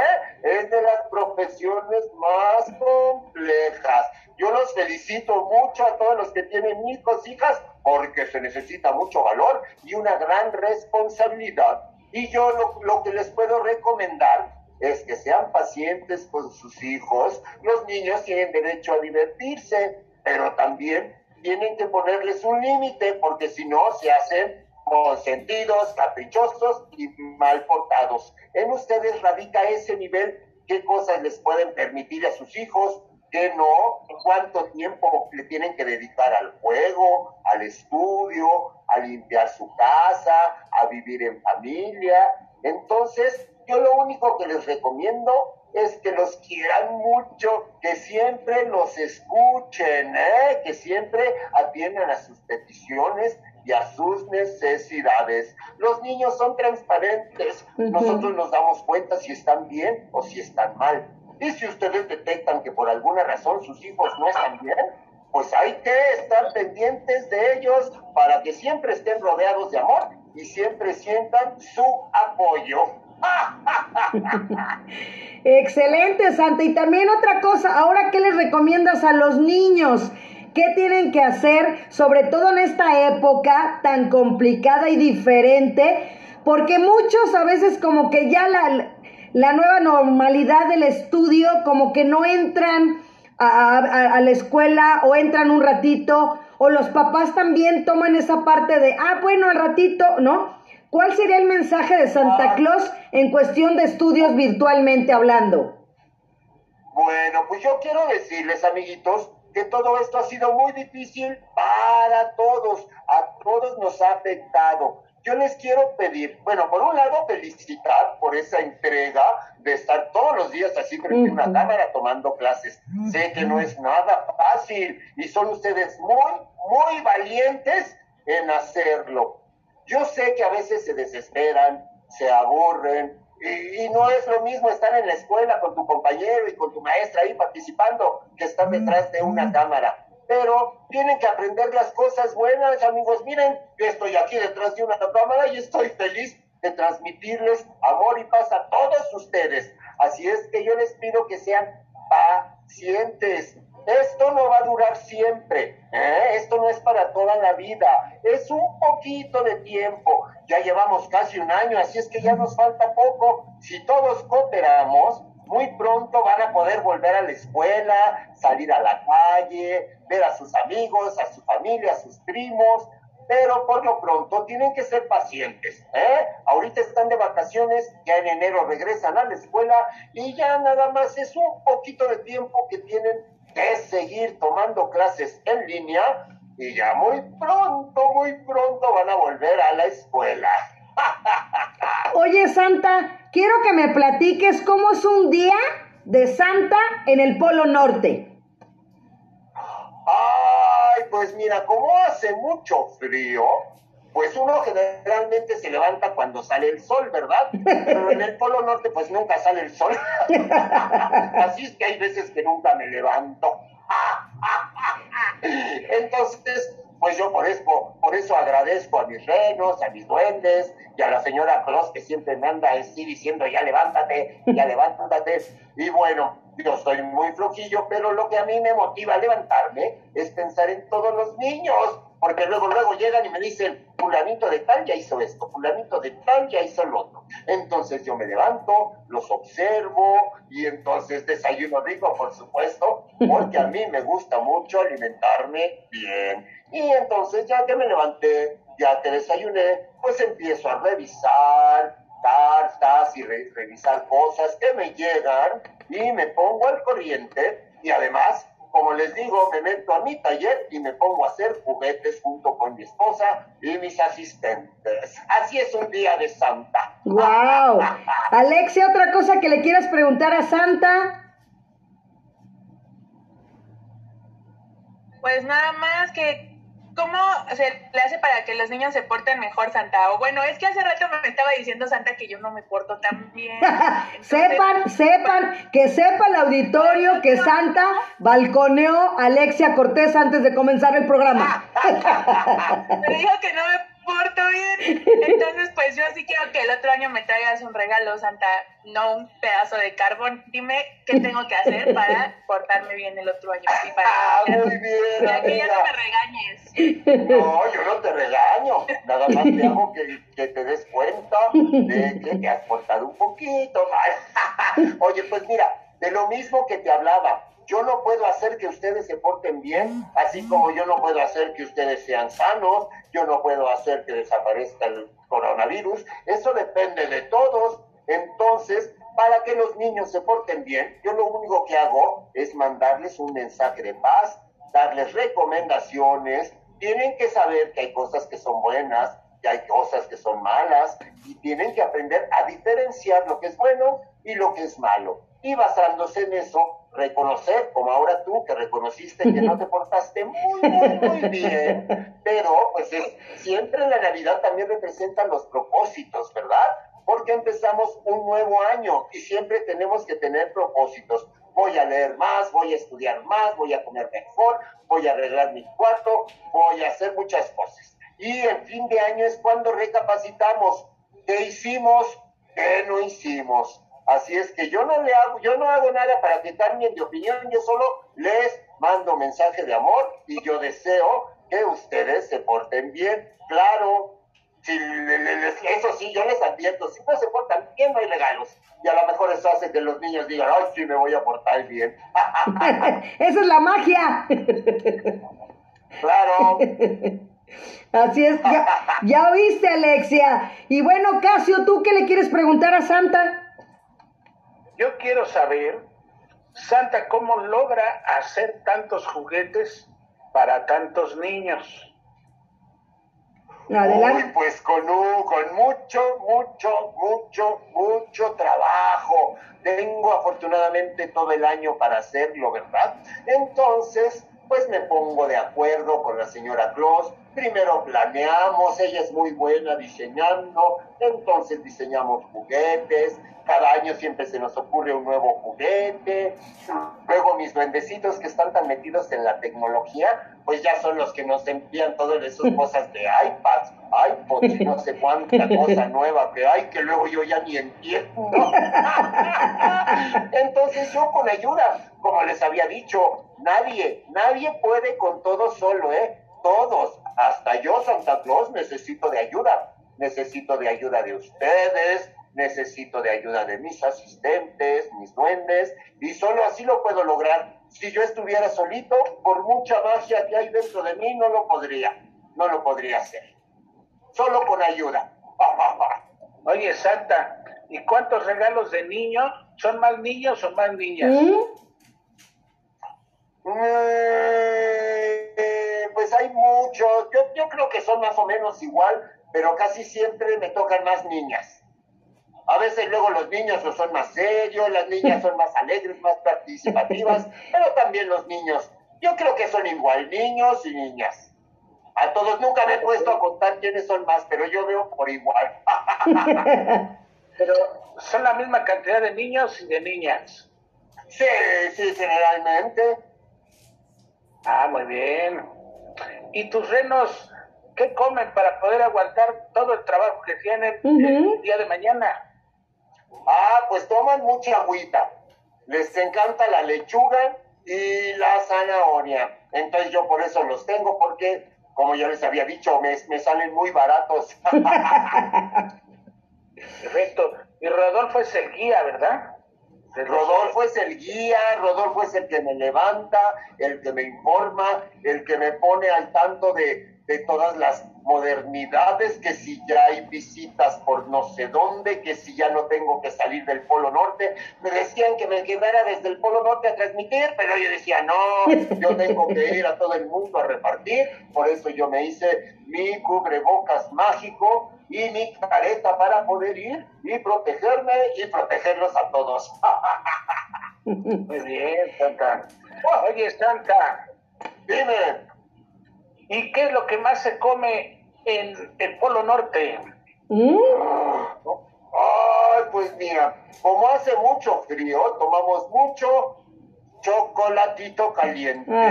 Es de las profesiones más complejas. Yo los felicito mucho a todos los que tienen hijos, hijas, porque se necesita mucho valor y una gran responsabilidad. Y yo lo, lo que les puedo recomendar es que sean pacientes con sus hijos. Los niños tienen derecho a divertirse, pero también tienen que ponerles un límite porque si no se hacen consentidos, caprichosos y mal portados. En ustedes radica ese nivel, qué cosas les pueden permitir a sus hijos, qué no, cuánto tiempo le tienen que dedicar al juego, al estudio, a limpiar su casa, a vivir en familia. Entonces, yo lo único que les recomiendo es que los quieran mucho, que siempre los escuchen, ¿eh? que siempre atiendan a sus peticiones y a sus necesidades. Los niños son transparentes. Nosotros nos damos cuenta si están bien o si están mal. Y si ustedes detectan que por alguna razón sus hijos no están bien, pues hay que estar pendientes de ellos para que siempre estén rodeados de amor y siempre sientan su apoyo. Excelente, Santa. Y también otra cosa, ahora, ¿qué les recomiendas a los niños? ¿Qué tienen que hacer, sobre todo en esta época tan complicada y diferente? Porque muchos a veces como que ya la, nueva normalidad del estudio, como que no entran a- a la escuela o entran un ratito, o los papás también toman esa parte de, ah, bueno, al ratito, ¿no? ¿Cuál sería el mensaje de Santa Ah. Claus en cuestión de estudios virtualmente hablando? Bueno, pues yo quiero decirles, amiguitos, que todo esto ha sido muy difícil para todos. A todos nos ha afectado. Yo les quiero pedir, bueno, por un lado, felicitar por esa entrega de estar todos los días así frente a una cámara tomando clases. Sé que no es nada fácil y son ustedes muy, muy valientes en hacerlo. Yo sé que a veces se desesperan, se aburren, y, y no es lo mismo estar en la escuela con tu compañero y con tu maestra ahí participando que estar detrás de una cámara. Pero tienen que aprender las cosas buenas, amigos. Miren, yo estoy aquí detrás de una cámara y estoy feliz de transmitirles amor y paz a todos ustedes. Así es que yo les pido que sean pacientes. Esto no va a durar siempre, ¿eh? esto no es para toda la vida, es un poquito de tiempo. Ya llevamos casi un año, así es que ya nos falta poco. Si todos cooperamos, muy pronto van a poder volver a la escuela, salir a la calle, ver a sus amigos, a su familia, a sus primos, pero por lo pronto tienen que ser pacientes. ¿eh? Ahorita están de vacaciones, ya en enero regresan a la escuela y ya nada más es un poquito de tiempo que tienen que seguir tomando clases en línea y ya muy pronto, muy pronto van a volver a la escuela. Oye, Santa, quiero que me platiques cómo es un día de Santa en el Polo Norte. Ay, pues mira, como hace mucho frío, pues uno generalmente se levanta cuando sale el sol, ¿verdad? Pero en el Polo Norte pues nunca sale el sol. Así es que hay veces que nunca me levanto. Entonces, pues yo por eso, por eso agradezco a mis renos, a mis duendes y a la señora Claus que siempre me anda así diciendo ya levántate, ya levántate. Y bueno, yo soy muy flojillo, pero lo que a mí me motiva a levantarme es pensar en todos los niños, porque luego, luego llegan y me dicen, fulanito de tal ya hizo esto, fulanito de tal ya hizo lo otro. Entonces yo me levanto, los observo y entonces desayuno rico, por supuesto, porque a mí me gusta mucho alimentarme bien. Y entonces ya que me levanté, ya que desayuné, pues empiezo a revisar cartas y re- revisar cosas que me llegan y me pongo al corriente y además, como les digo, me meto a mi taller y me pongo a hacer juguetes junto con mi esposa y mis asistentes. Así es un día de Santa. ¡Wow! Alexia, otra cosa que le quieras preguntar a Santa. Pues nada más que, ¿cómo se le hace para que los niños se porten mejor, Santa? O bueno, es que hace rato me estaba diciendo Santa que yo no me porto tan bien. Entonces, sepan, sepan, que sepa el auditorio que Santa balconeó a Alexia Cortés antes de comenzar el programa. Me dijo que no me porto bien. Entonces, pues yo sí quiero que el otro año me traigas un regalo, Santa, no un pedazo de carbón. Dime qué tengo que hacer para portarme bien el otro año. Y para, Ah, muy bien, para que ya no me regañes. No, yo no te regaño. Nada más te hago que, que te des cuenta de que te has portado un poquito mal. Oye, pues mira, de lo mismo que te hablaba, yo no puedo hacer que ustedes se porten bien, así como yo no puedo hacer que ustedes sean sanos, yo no puedo hacer que desaparezca el coronavirus. Eso depende de todos. Entonces, para que los niños se porten bien, yo lo único que hago es mandarles un mensaje de paz, darles recomendaciones. Tienen que saber que hay cosas que son buenas, que hay cosas que son malas, y tienen que aprender a diferenciar lo que es bueno y lo que es malo. Y basándose en eso, reconocer, como ahora tú que reconociste que no te portaste muy, muy, muy bien, pero pues es, siempre la Navidad también representa los propósitos, ¿verdad? Porque empezamos un nuevo año y siempre tenemos que tener propósitos. Voy a leer más, voy a estudiar más, voy a comer mejor, voy a arreglar mi cuarto, voy a hacer muchas cosas. Y el fin de año es cuando recapacitamos qué hicimos, qué no hicimos. Así es que yo no le hago, yo no hago nada para que cambien de opinión, yo solo les mando mensaje de amor y yo deseo que ustedes se porten bien. Claro, si le- le- les- eso sí, yo les advierto, si no se portan bien no hay regalos. Y a lo mejor eso hace que los niños digan, ay, sí, me voy a portar bien. Esa es la magia. claro. Así es, ya, ya oíste, Alexia. Y bueno, Casio, ¿tú qué le quieres preguntar a Santa? Yo quiero saber, Santa, ¿cómo logra hacer tantos juguetes para tantos niños? Uy, Adelante. pues con, un- con mucho, mucho, mucho, mucho trabajo. Tengo afortunadamente todo el año para hacerlo, ¿verdad? Entonces, pues me pongo de acuerdo con la señora Claus. Primero planeamos, ella es muy buena diseñando, entonces diseñamos juguetes. Cada año siempre se nos ocurre un nuevo juguete. Luego mis duendecitos que están tan metidos en la tecnología, pues ya son los que nos envían todas esas cosas de iPads, iPods y no sé cuánta cosa nueva que hay que luego yo ya ni entiendo. Entonces yo con ayuda, como les había dicho, nadie, nadie puede con todo solo, ¿eh? Todos, hasta yo, Santa Claus, necesito de ayuda. Necesito de ayuda de ustedes, necesito de ayuda de mis asistentes, mis duendes, y solo así lo puedo lograr. Si yo estuviera solito, por mucha magia que hay dentro de mí, no lo podría, no lo podría hacer. Solo con ayuda. Oye, Santa, ¿y cuántos regalos de niño? ¿Son más niños o más niñas? ¿Mm? Pues hay muchos, yo, yo creo que son más o menos igual, pero casi siempre me tocan más niñas. A veces luego los niños o son más serios, las niñas son más alegres, más participativas, pero también los niños. Yo creo que son igual, niños y niñas. A todos nunca me he puesto a contar quiénes son más, pero yo veo por igual. Pero son la misma cantidad de niños y de niñas. sí, sí, generalmente. Ah, muy bien. ¿Y tus renos qué comen para poder aguantar todo el trabajo que tienen el día de mañana? Ah, pues toman mucha agüita. Les encanta la lechuga y la zanahoria. Entonces yo por eso los tengo, porque, como ya les había dicho, me, me salen muy baratos. Perfecto. Y Rodolfo es el guía, ¿verdad? Rodolfo es el guía, Rodolfo es el que me levanta, el que me informa, el que me pone al tanto de, de todas las modernidades, que si ya hay visitas por no sé dónde, que si ya no tengo que salir del Polo Norte. Me decían que me quedara desde el Polo Norte a transmitir, pero yo decía, no, yo tengo que ir a todo el mundo a repartir, por eso yo me hice mi cubrebocas mágico y mi careta para poder ir y protegerme y protegerlos a todos. Muy bien, Santa. Oye, Santa, Dime, ¿y qué es lo que más se come en el Polo Norte? ¿Mm? ay, pues mira, como hace mucho frío, tomamos mucho chocolatito caliente.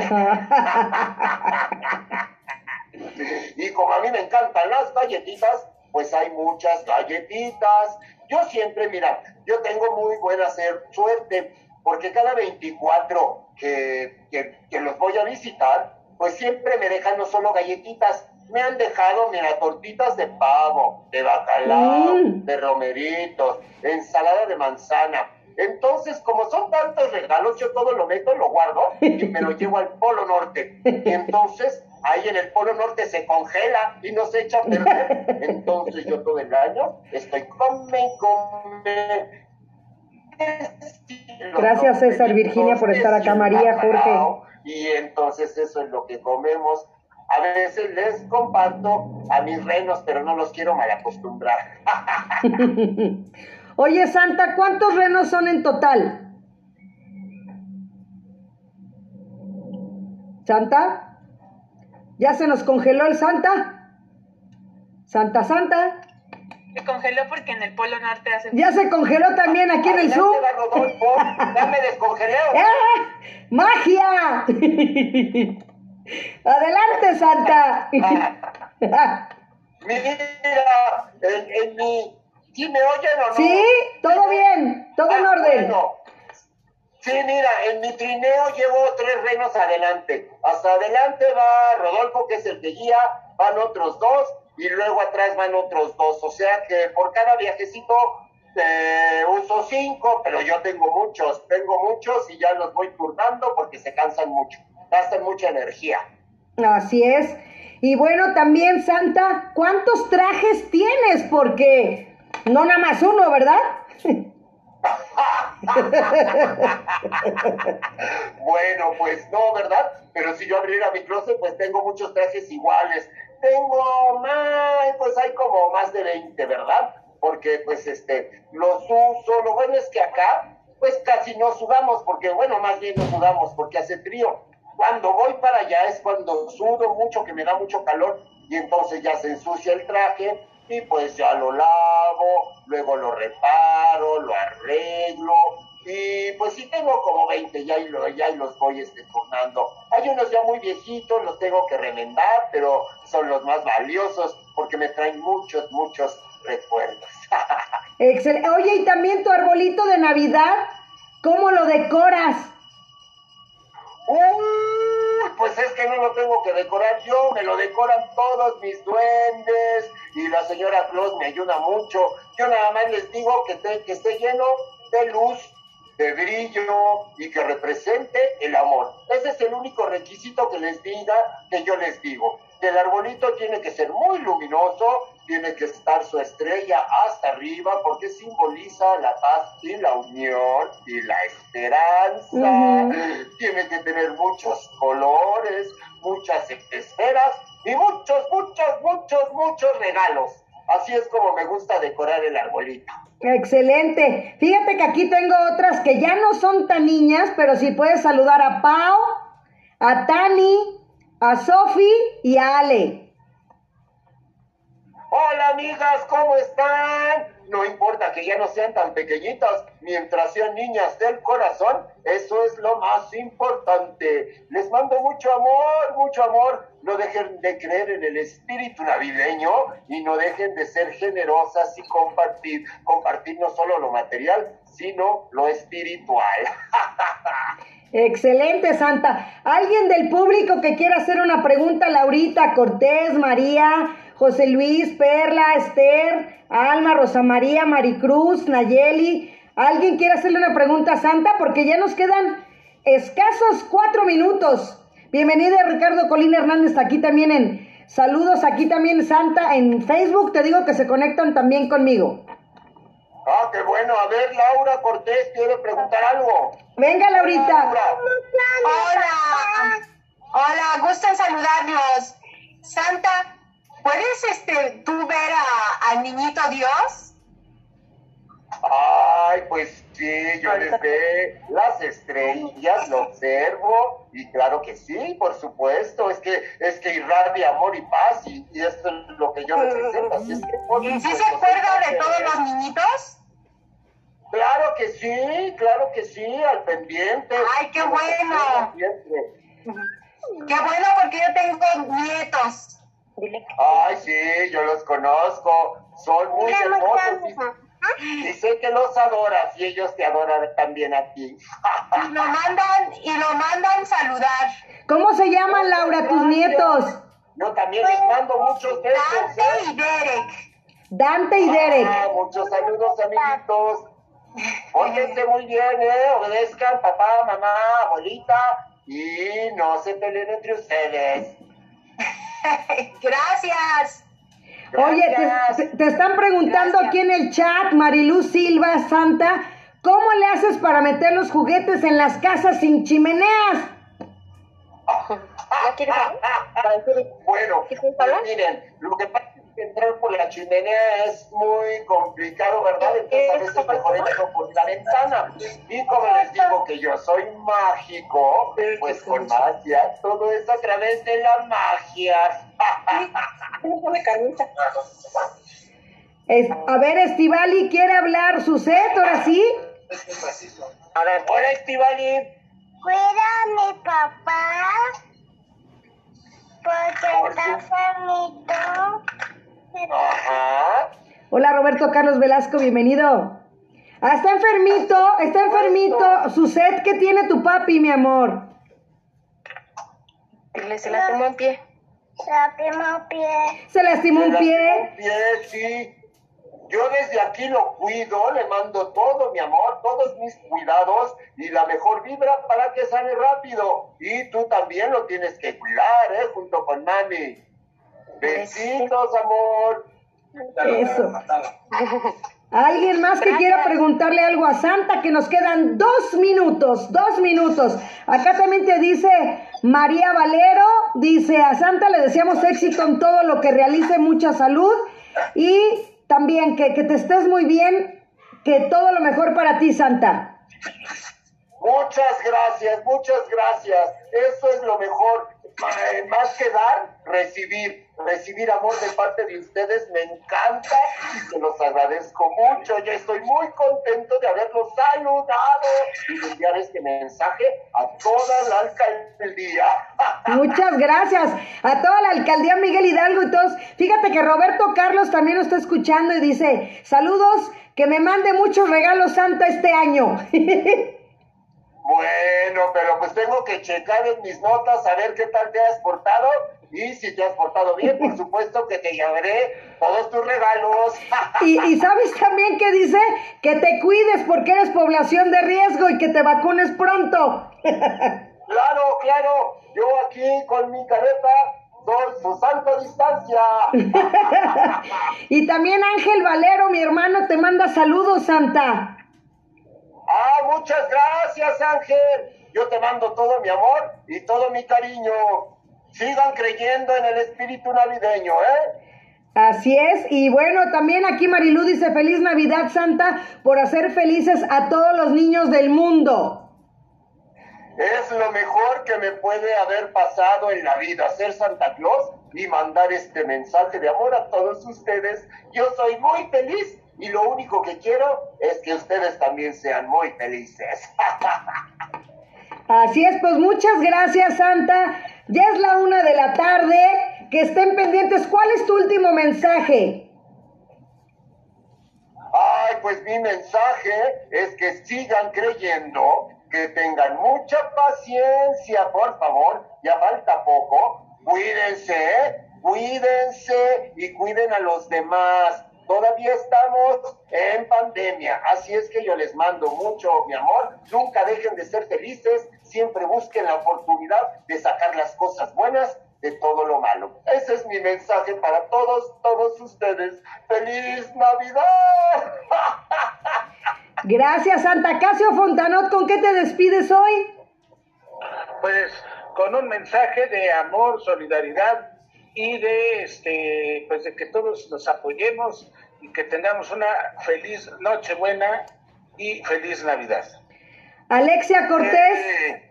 Y como a mí me encantan las galletitas, pues hay muchas galletitas. Yo siempre, mira, yo tengo muy buena ser- suerte, porque cada 24 que, que, que los voy a visitar, pues siempre me dejan no solo galletitas, me han dejado, mira, tortitas de pavo, de bacalao, Mm. de romeritos, ensalada de manzana. Entonces, como son tantos regalos, yo todo lo meto, lo guardo y me lo llevo al Polo Norte. Y entonces, ahí en el Polo Norte se congela y no se echa a perder. Entonces, yo todo el año estoy come come. Gracias, César, Virginia, por estar acá, María, Jorge. Y entonces eso es lo que comemos. A veces les comparto a mis renos, pero no los quiero mal acostumbrar. Oye, Santa, ¿cuántos renos son en total? ¿Santa? ¿Ya se nos congeló el Santa? Santa, Santa. Se congeló porque en el Polo Norte hace Ya se congeló también aquí en el Rodolfo, ya me descongelé. ¡Eh! ¡Magia! Adelante, Santa. Mira, en, en mi... ¿Sí me oyen o no? Sí, todo bien, todo en Ah, orden. bueno. Sí, mira, en mi trineo llevo tres renos adelante. Hasta adelante va Rodolfo, que es el que guía, van otros dos, y luego atrás van otros dos. O sea que por cada viajecito eh, uso cinco, pero yo tengo muchos, tengo muchos y ya los voy turnando porque se cansan mucho, gastan mucha energía. Así es. Y bueno, también, Santa, ¿cuántos trajes tienes? Porque no nada más uno, ¿verdad? Bueno, pues no, ¿verdad? Pero si yo abriera mi closet, pues tengo muchos trajes iguales. Tengo más, pues hay como más de 20, ¿verdad? Porque pues este, los uso. Lo bueno es que acá, pues casi no sudamos, porque bueno, más bien no sudamos porque hace frío. Cuando voy para allá es cuando sudo mucho, que me da mucho calor, y entonces ya se ensucia el traje, y pues ya lo lavo, luego lo reparo, lo arreglo, y pues sí tengo como 20 ya y, lo, ya y los voy este, turnando. Hay unos ya muy viejitos, los tengo que remendar, pero son los más valiosos porque me traen muchos, muchos recuerdos. Excelente. Oye, y también tu arbolito de Navidad, ¿cómo lo decoras? Uy, pues es que no lo tengo que decorar yo, me lo decoran todos mis duendes y la señora Claus me ayuda mucho. Yo nada más les digo que, que esté lleno de luz, de brillo y que represente el amor. Ese es el único requisito que les diga, que yo les digo. El arbolito tiene que ser muy luminoso, tiene que estar su estrella hasta arriba porque simboliza la paz y la unión y la esperanza. Tiene que tener muchos colores, muchas esferas y muchos, muchos, muchos, muchos regalos. Así es como me gusta decorar el arbolito. Excelente. Fíjate que aquí tengo otras que ya no son tan niñas, pero si puedes saludar a Pau, a Tani, a Sofi y a Ale. Hola amigas, ¿cómo están? No importa que ya no sean tan pequeñitas, mientras sean niñas del corazón, eso es lo más importante. Les mando mucho amor, mucho amor. No dejen de creer en el espíritu navideño y no dejen de ser generosas y compartir, compartir no solo lo material, sino lo espiritual. Excelente, Santa. ¿Alguien del público que quiera hacer una pregunta? Laurita, Cortés, María, José Luis, Perla, Esther, Alma, Rosa María, Maricruz, Nayeli. ¿Alguien quiere hacerle una pregunta Santa? Porque ya nos quedan escasos cuatro minutos. Bienvenida Ricardo Colín Hernández aquí también en saludos, aquí también Santa en Facebook. Te digo que se conectan también conmigo. Ah, qué bueno. A ver, Laura Cortés quiere preguntar algo. Venga, Laurita. Laura. Hola. Hola, gusto en saludarlos. Santa, ¿puedes este, tú ver a- al niñito Dios? Ay, pues sí, yo les ve las estrellas, lo observo y claro que sí, por supuesto, es que es que irradia amor y paz y, y esto es lo que yo represento. Así es que, por ¿Y sí se acuerda de todos los niñitos? Claro que sí, claro que sí, al pendiente. Ay, qué bueno. Qué bueno porque yo tengo nietos. Ay, sí, yo los conozco, son muy hermosos y, sé que los adoras y ellos te adoran también a ti. Y lo mandan, y lo mandan saludar. ¿Cómo se llaman, Laura, tus nietos? Yo también les mando muchos besos. Dante ¿eh? y Derek. Dante y Derek. Ah, muchos saludos, amiguitos. Pórtense muy bien, ¿eh? Obedezcan papá, mamá, abuelita y no se peleen entre ustedes. Gracias. Oye, te, están preguntando Gracias. aquí en el chat, Mariluz Silva Santa, ¿cómo le haces para meter los juguetes en las casas sin chimeneas? Bueno, ¿Quieres pues miren, lo que pasa entrar por la chimenea es muy complicado, ¿verdad? Entonces a veces mejor entro por la ventana. Y como les digo que yo soy mágico, pues con magia, todo es a través de la magia. Es- a ver, Estivali, ¿quiere hablar su set ahora sí? A ver, hola Estivali. Cuida a mi papá porque está enfermito. Ajá. Hola, Roberto Carlos Velasco, bienvenido. Ah, está enfermito, está enfermito. Su set, ¿qué tiene tu papi, mi amor? Le se lastimó un pie. La prima pie. Se lastimó un Se pie. lastimó un pie, sí. Yo desde aquí lo cuido, le mando todo mi amor, todos mis cuidados y la mejor vibra para que sane rápido. Y tú también lo tienes que cuidar, ¿eh? Junto con mami. Besitos, amor. Eso. ¿Alguien más que quiera preguntarle algo a Santa? Que nos quedan dos minutos, dos minutos. Acá también te dice María Valero, dice a Santa le deseamos éxito en todo lo que realice, mucha salud y también que, que te estés muy bien, que todo lo mejor para ti, Santa. Muchas gracias, muchas gracias. Eso es lo mejor. Más que dar, recibir. Recibir amor de parte de ustedes me encanta y se los agradezco mucho. Yo estoy muy contento de haberlos saludado y de enviar este mensaje a toda la alcaldía. Muchas gracias a toda la alcaldía Miguel Hidalgo y todos. Fíjate que Roberto Carlos también nos está escuchando y dice, saludos, que me mande muchos regalos Santa este año. Bueno, pero pues tengo que checar en mis notas a ver qué tal te has portado. Y si te has portado bien, por supuesto que te llevaré todos tus regalos. y, y sabes también que dice que te cuides porque eres población de riesgo y que te vacunes pronto. Claro, claro. Yo aquí con mi careta su santa distancia. y también Ángel Valero, mi hermano, te manda saludos, Santa. Ah, muchas gracias, Ángel. Yo te mando todo mi amor y todo mi cariño. Sigan creyendo en el espíritu navideño, ¿eh? Así es, y bueno, también aquí Marilú dice feliz Navidad Santa por hacer felices a todos los niños del mundo. Es lo mejor que me puede haber pasado en la vida, ser Santa Claus y mandar este mensaje de amor a todos ustedes. Yo soy muy feliz y lo único que quiero es que ustedes también sean muy felices. Así es, pues muchas gracias Santa. Ya es la una de la tarde, que estén pendientes. ¿Cuál es tu último mensaje? Ay, pues mi mensaje es que sigan creyendo, que tengan mucha paciencia, por favor, ya falta poco. Cuídense, cuídense y cuiden a los demás. Todavía estamos en pandemia, así es que yo les mando mucho mi amor. Nunca dejen de ser felices, siempre busquen la oportunidad de sacar las cosas buenas de todo lo malo. Ese es mi mensaje para todos, todos ustedes. ¡Feliz Navidad! Gracias Santa Casio Fontanot, ¿con qué te despides hoy? Pues con un mensaje de amor, solidaridad y de este pues de que todos nos apoyemos y que tengamos una feliz Nochebuena y feliz Navidad. Alexia Cortés. Eh,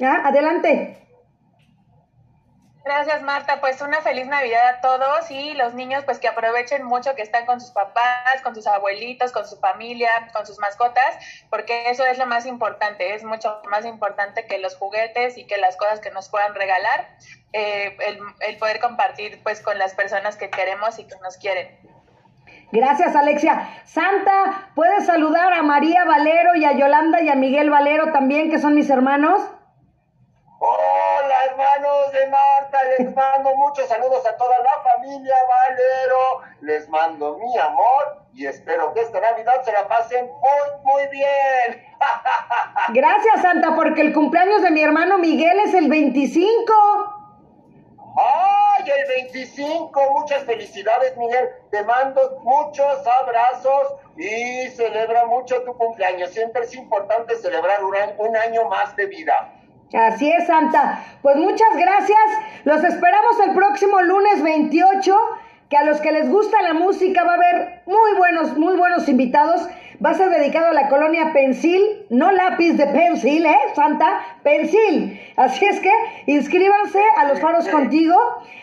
Ah, adelante. Gracias Marta, pues una feliz Navidad a todos y los niños pues que aprovechen mucho que están con sus papás, con sus abuelitos, con su familia, con sus mascotas, porque eso es lo más importante, es mucho más importante que los juguetes y que las cosas que nos puedan regalar, eh, el, el poder compartir pues con las personas que queremos y que nos quieren. Gracias, Alexia. Santa, ¿puedes saludar a María Valero y a Yolanda y a Miguel Valero también, que son mis hermanos? Hola hermanos de Marta, les mando muchos saludos a toda la familia Valero, les mando mi amor y espero que esta Navidad se la pasen muy, muy bien. Gracias, Santa, porque el cumpleaños de mi hermano Miguel es el 25. ¡Ay, el 25! Muchas felicidades, Miguel. Te mando muchos abrazos y celebra mucho tu cumpleaños. Siempre es importante celebrar un año, más de vida. Así es, Santa. Pues muchas gracias. Los esperamos el próximo lunes 28 que a los que les gusta la música va a haber muy buenos, muy buenos invitados. Va a ser dedicado a la colonia Pensil, no lápiz de Pensil, ¿eh, Santa? Pensil. Así es que inscríbanse a los faros contigo,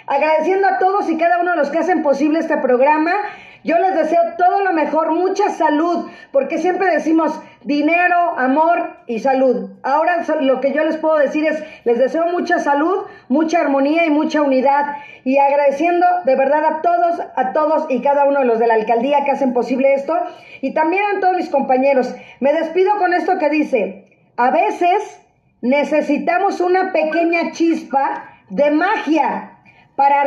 agradeciendo a todos y cada uno de los que hacen posible este programa. Yo les deseo todo lo mejor, mucha salud, porque siempre decimos dinero, amor y salud. Ahora lo que yo les puedo decir es, les deseo mucha salud, mucha armonía y mucha unidad. Y agradeciendo de verdad a todos, a todos y cada uno de los de la alcaldía que hacen posible esto. Y también a todos mis compañeros. Me despido con esto que dice, a veces necesitamos una pequeña chispa de magia para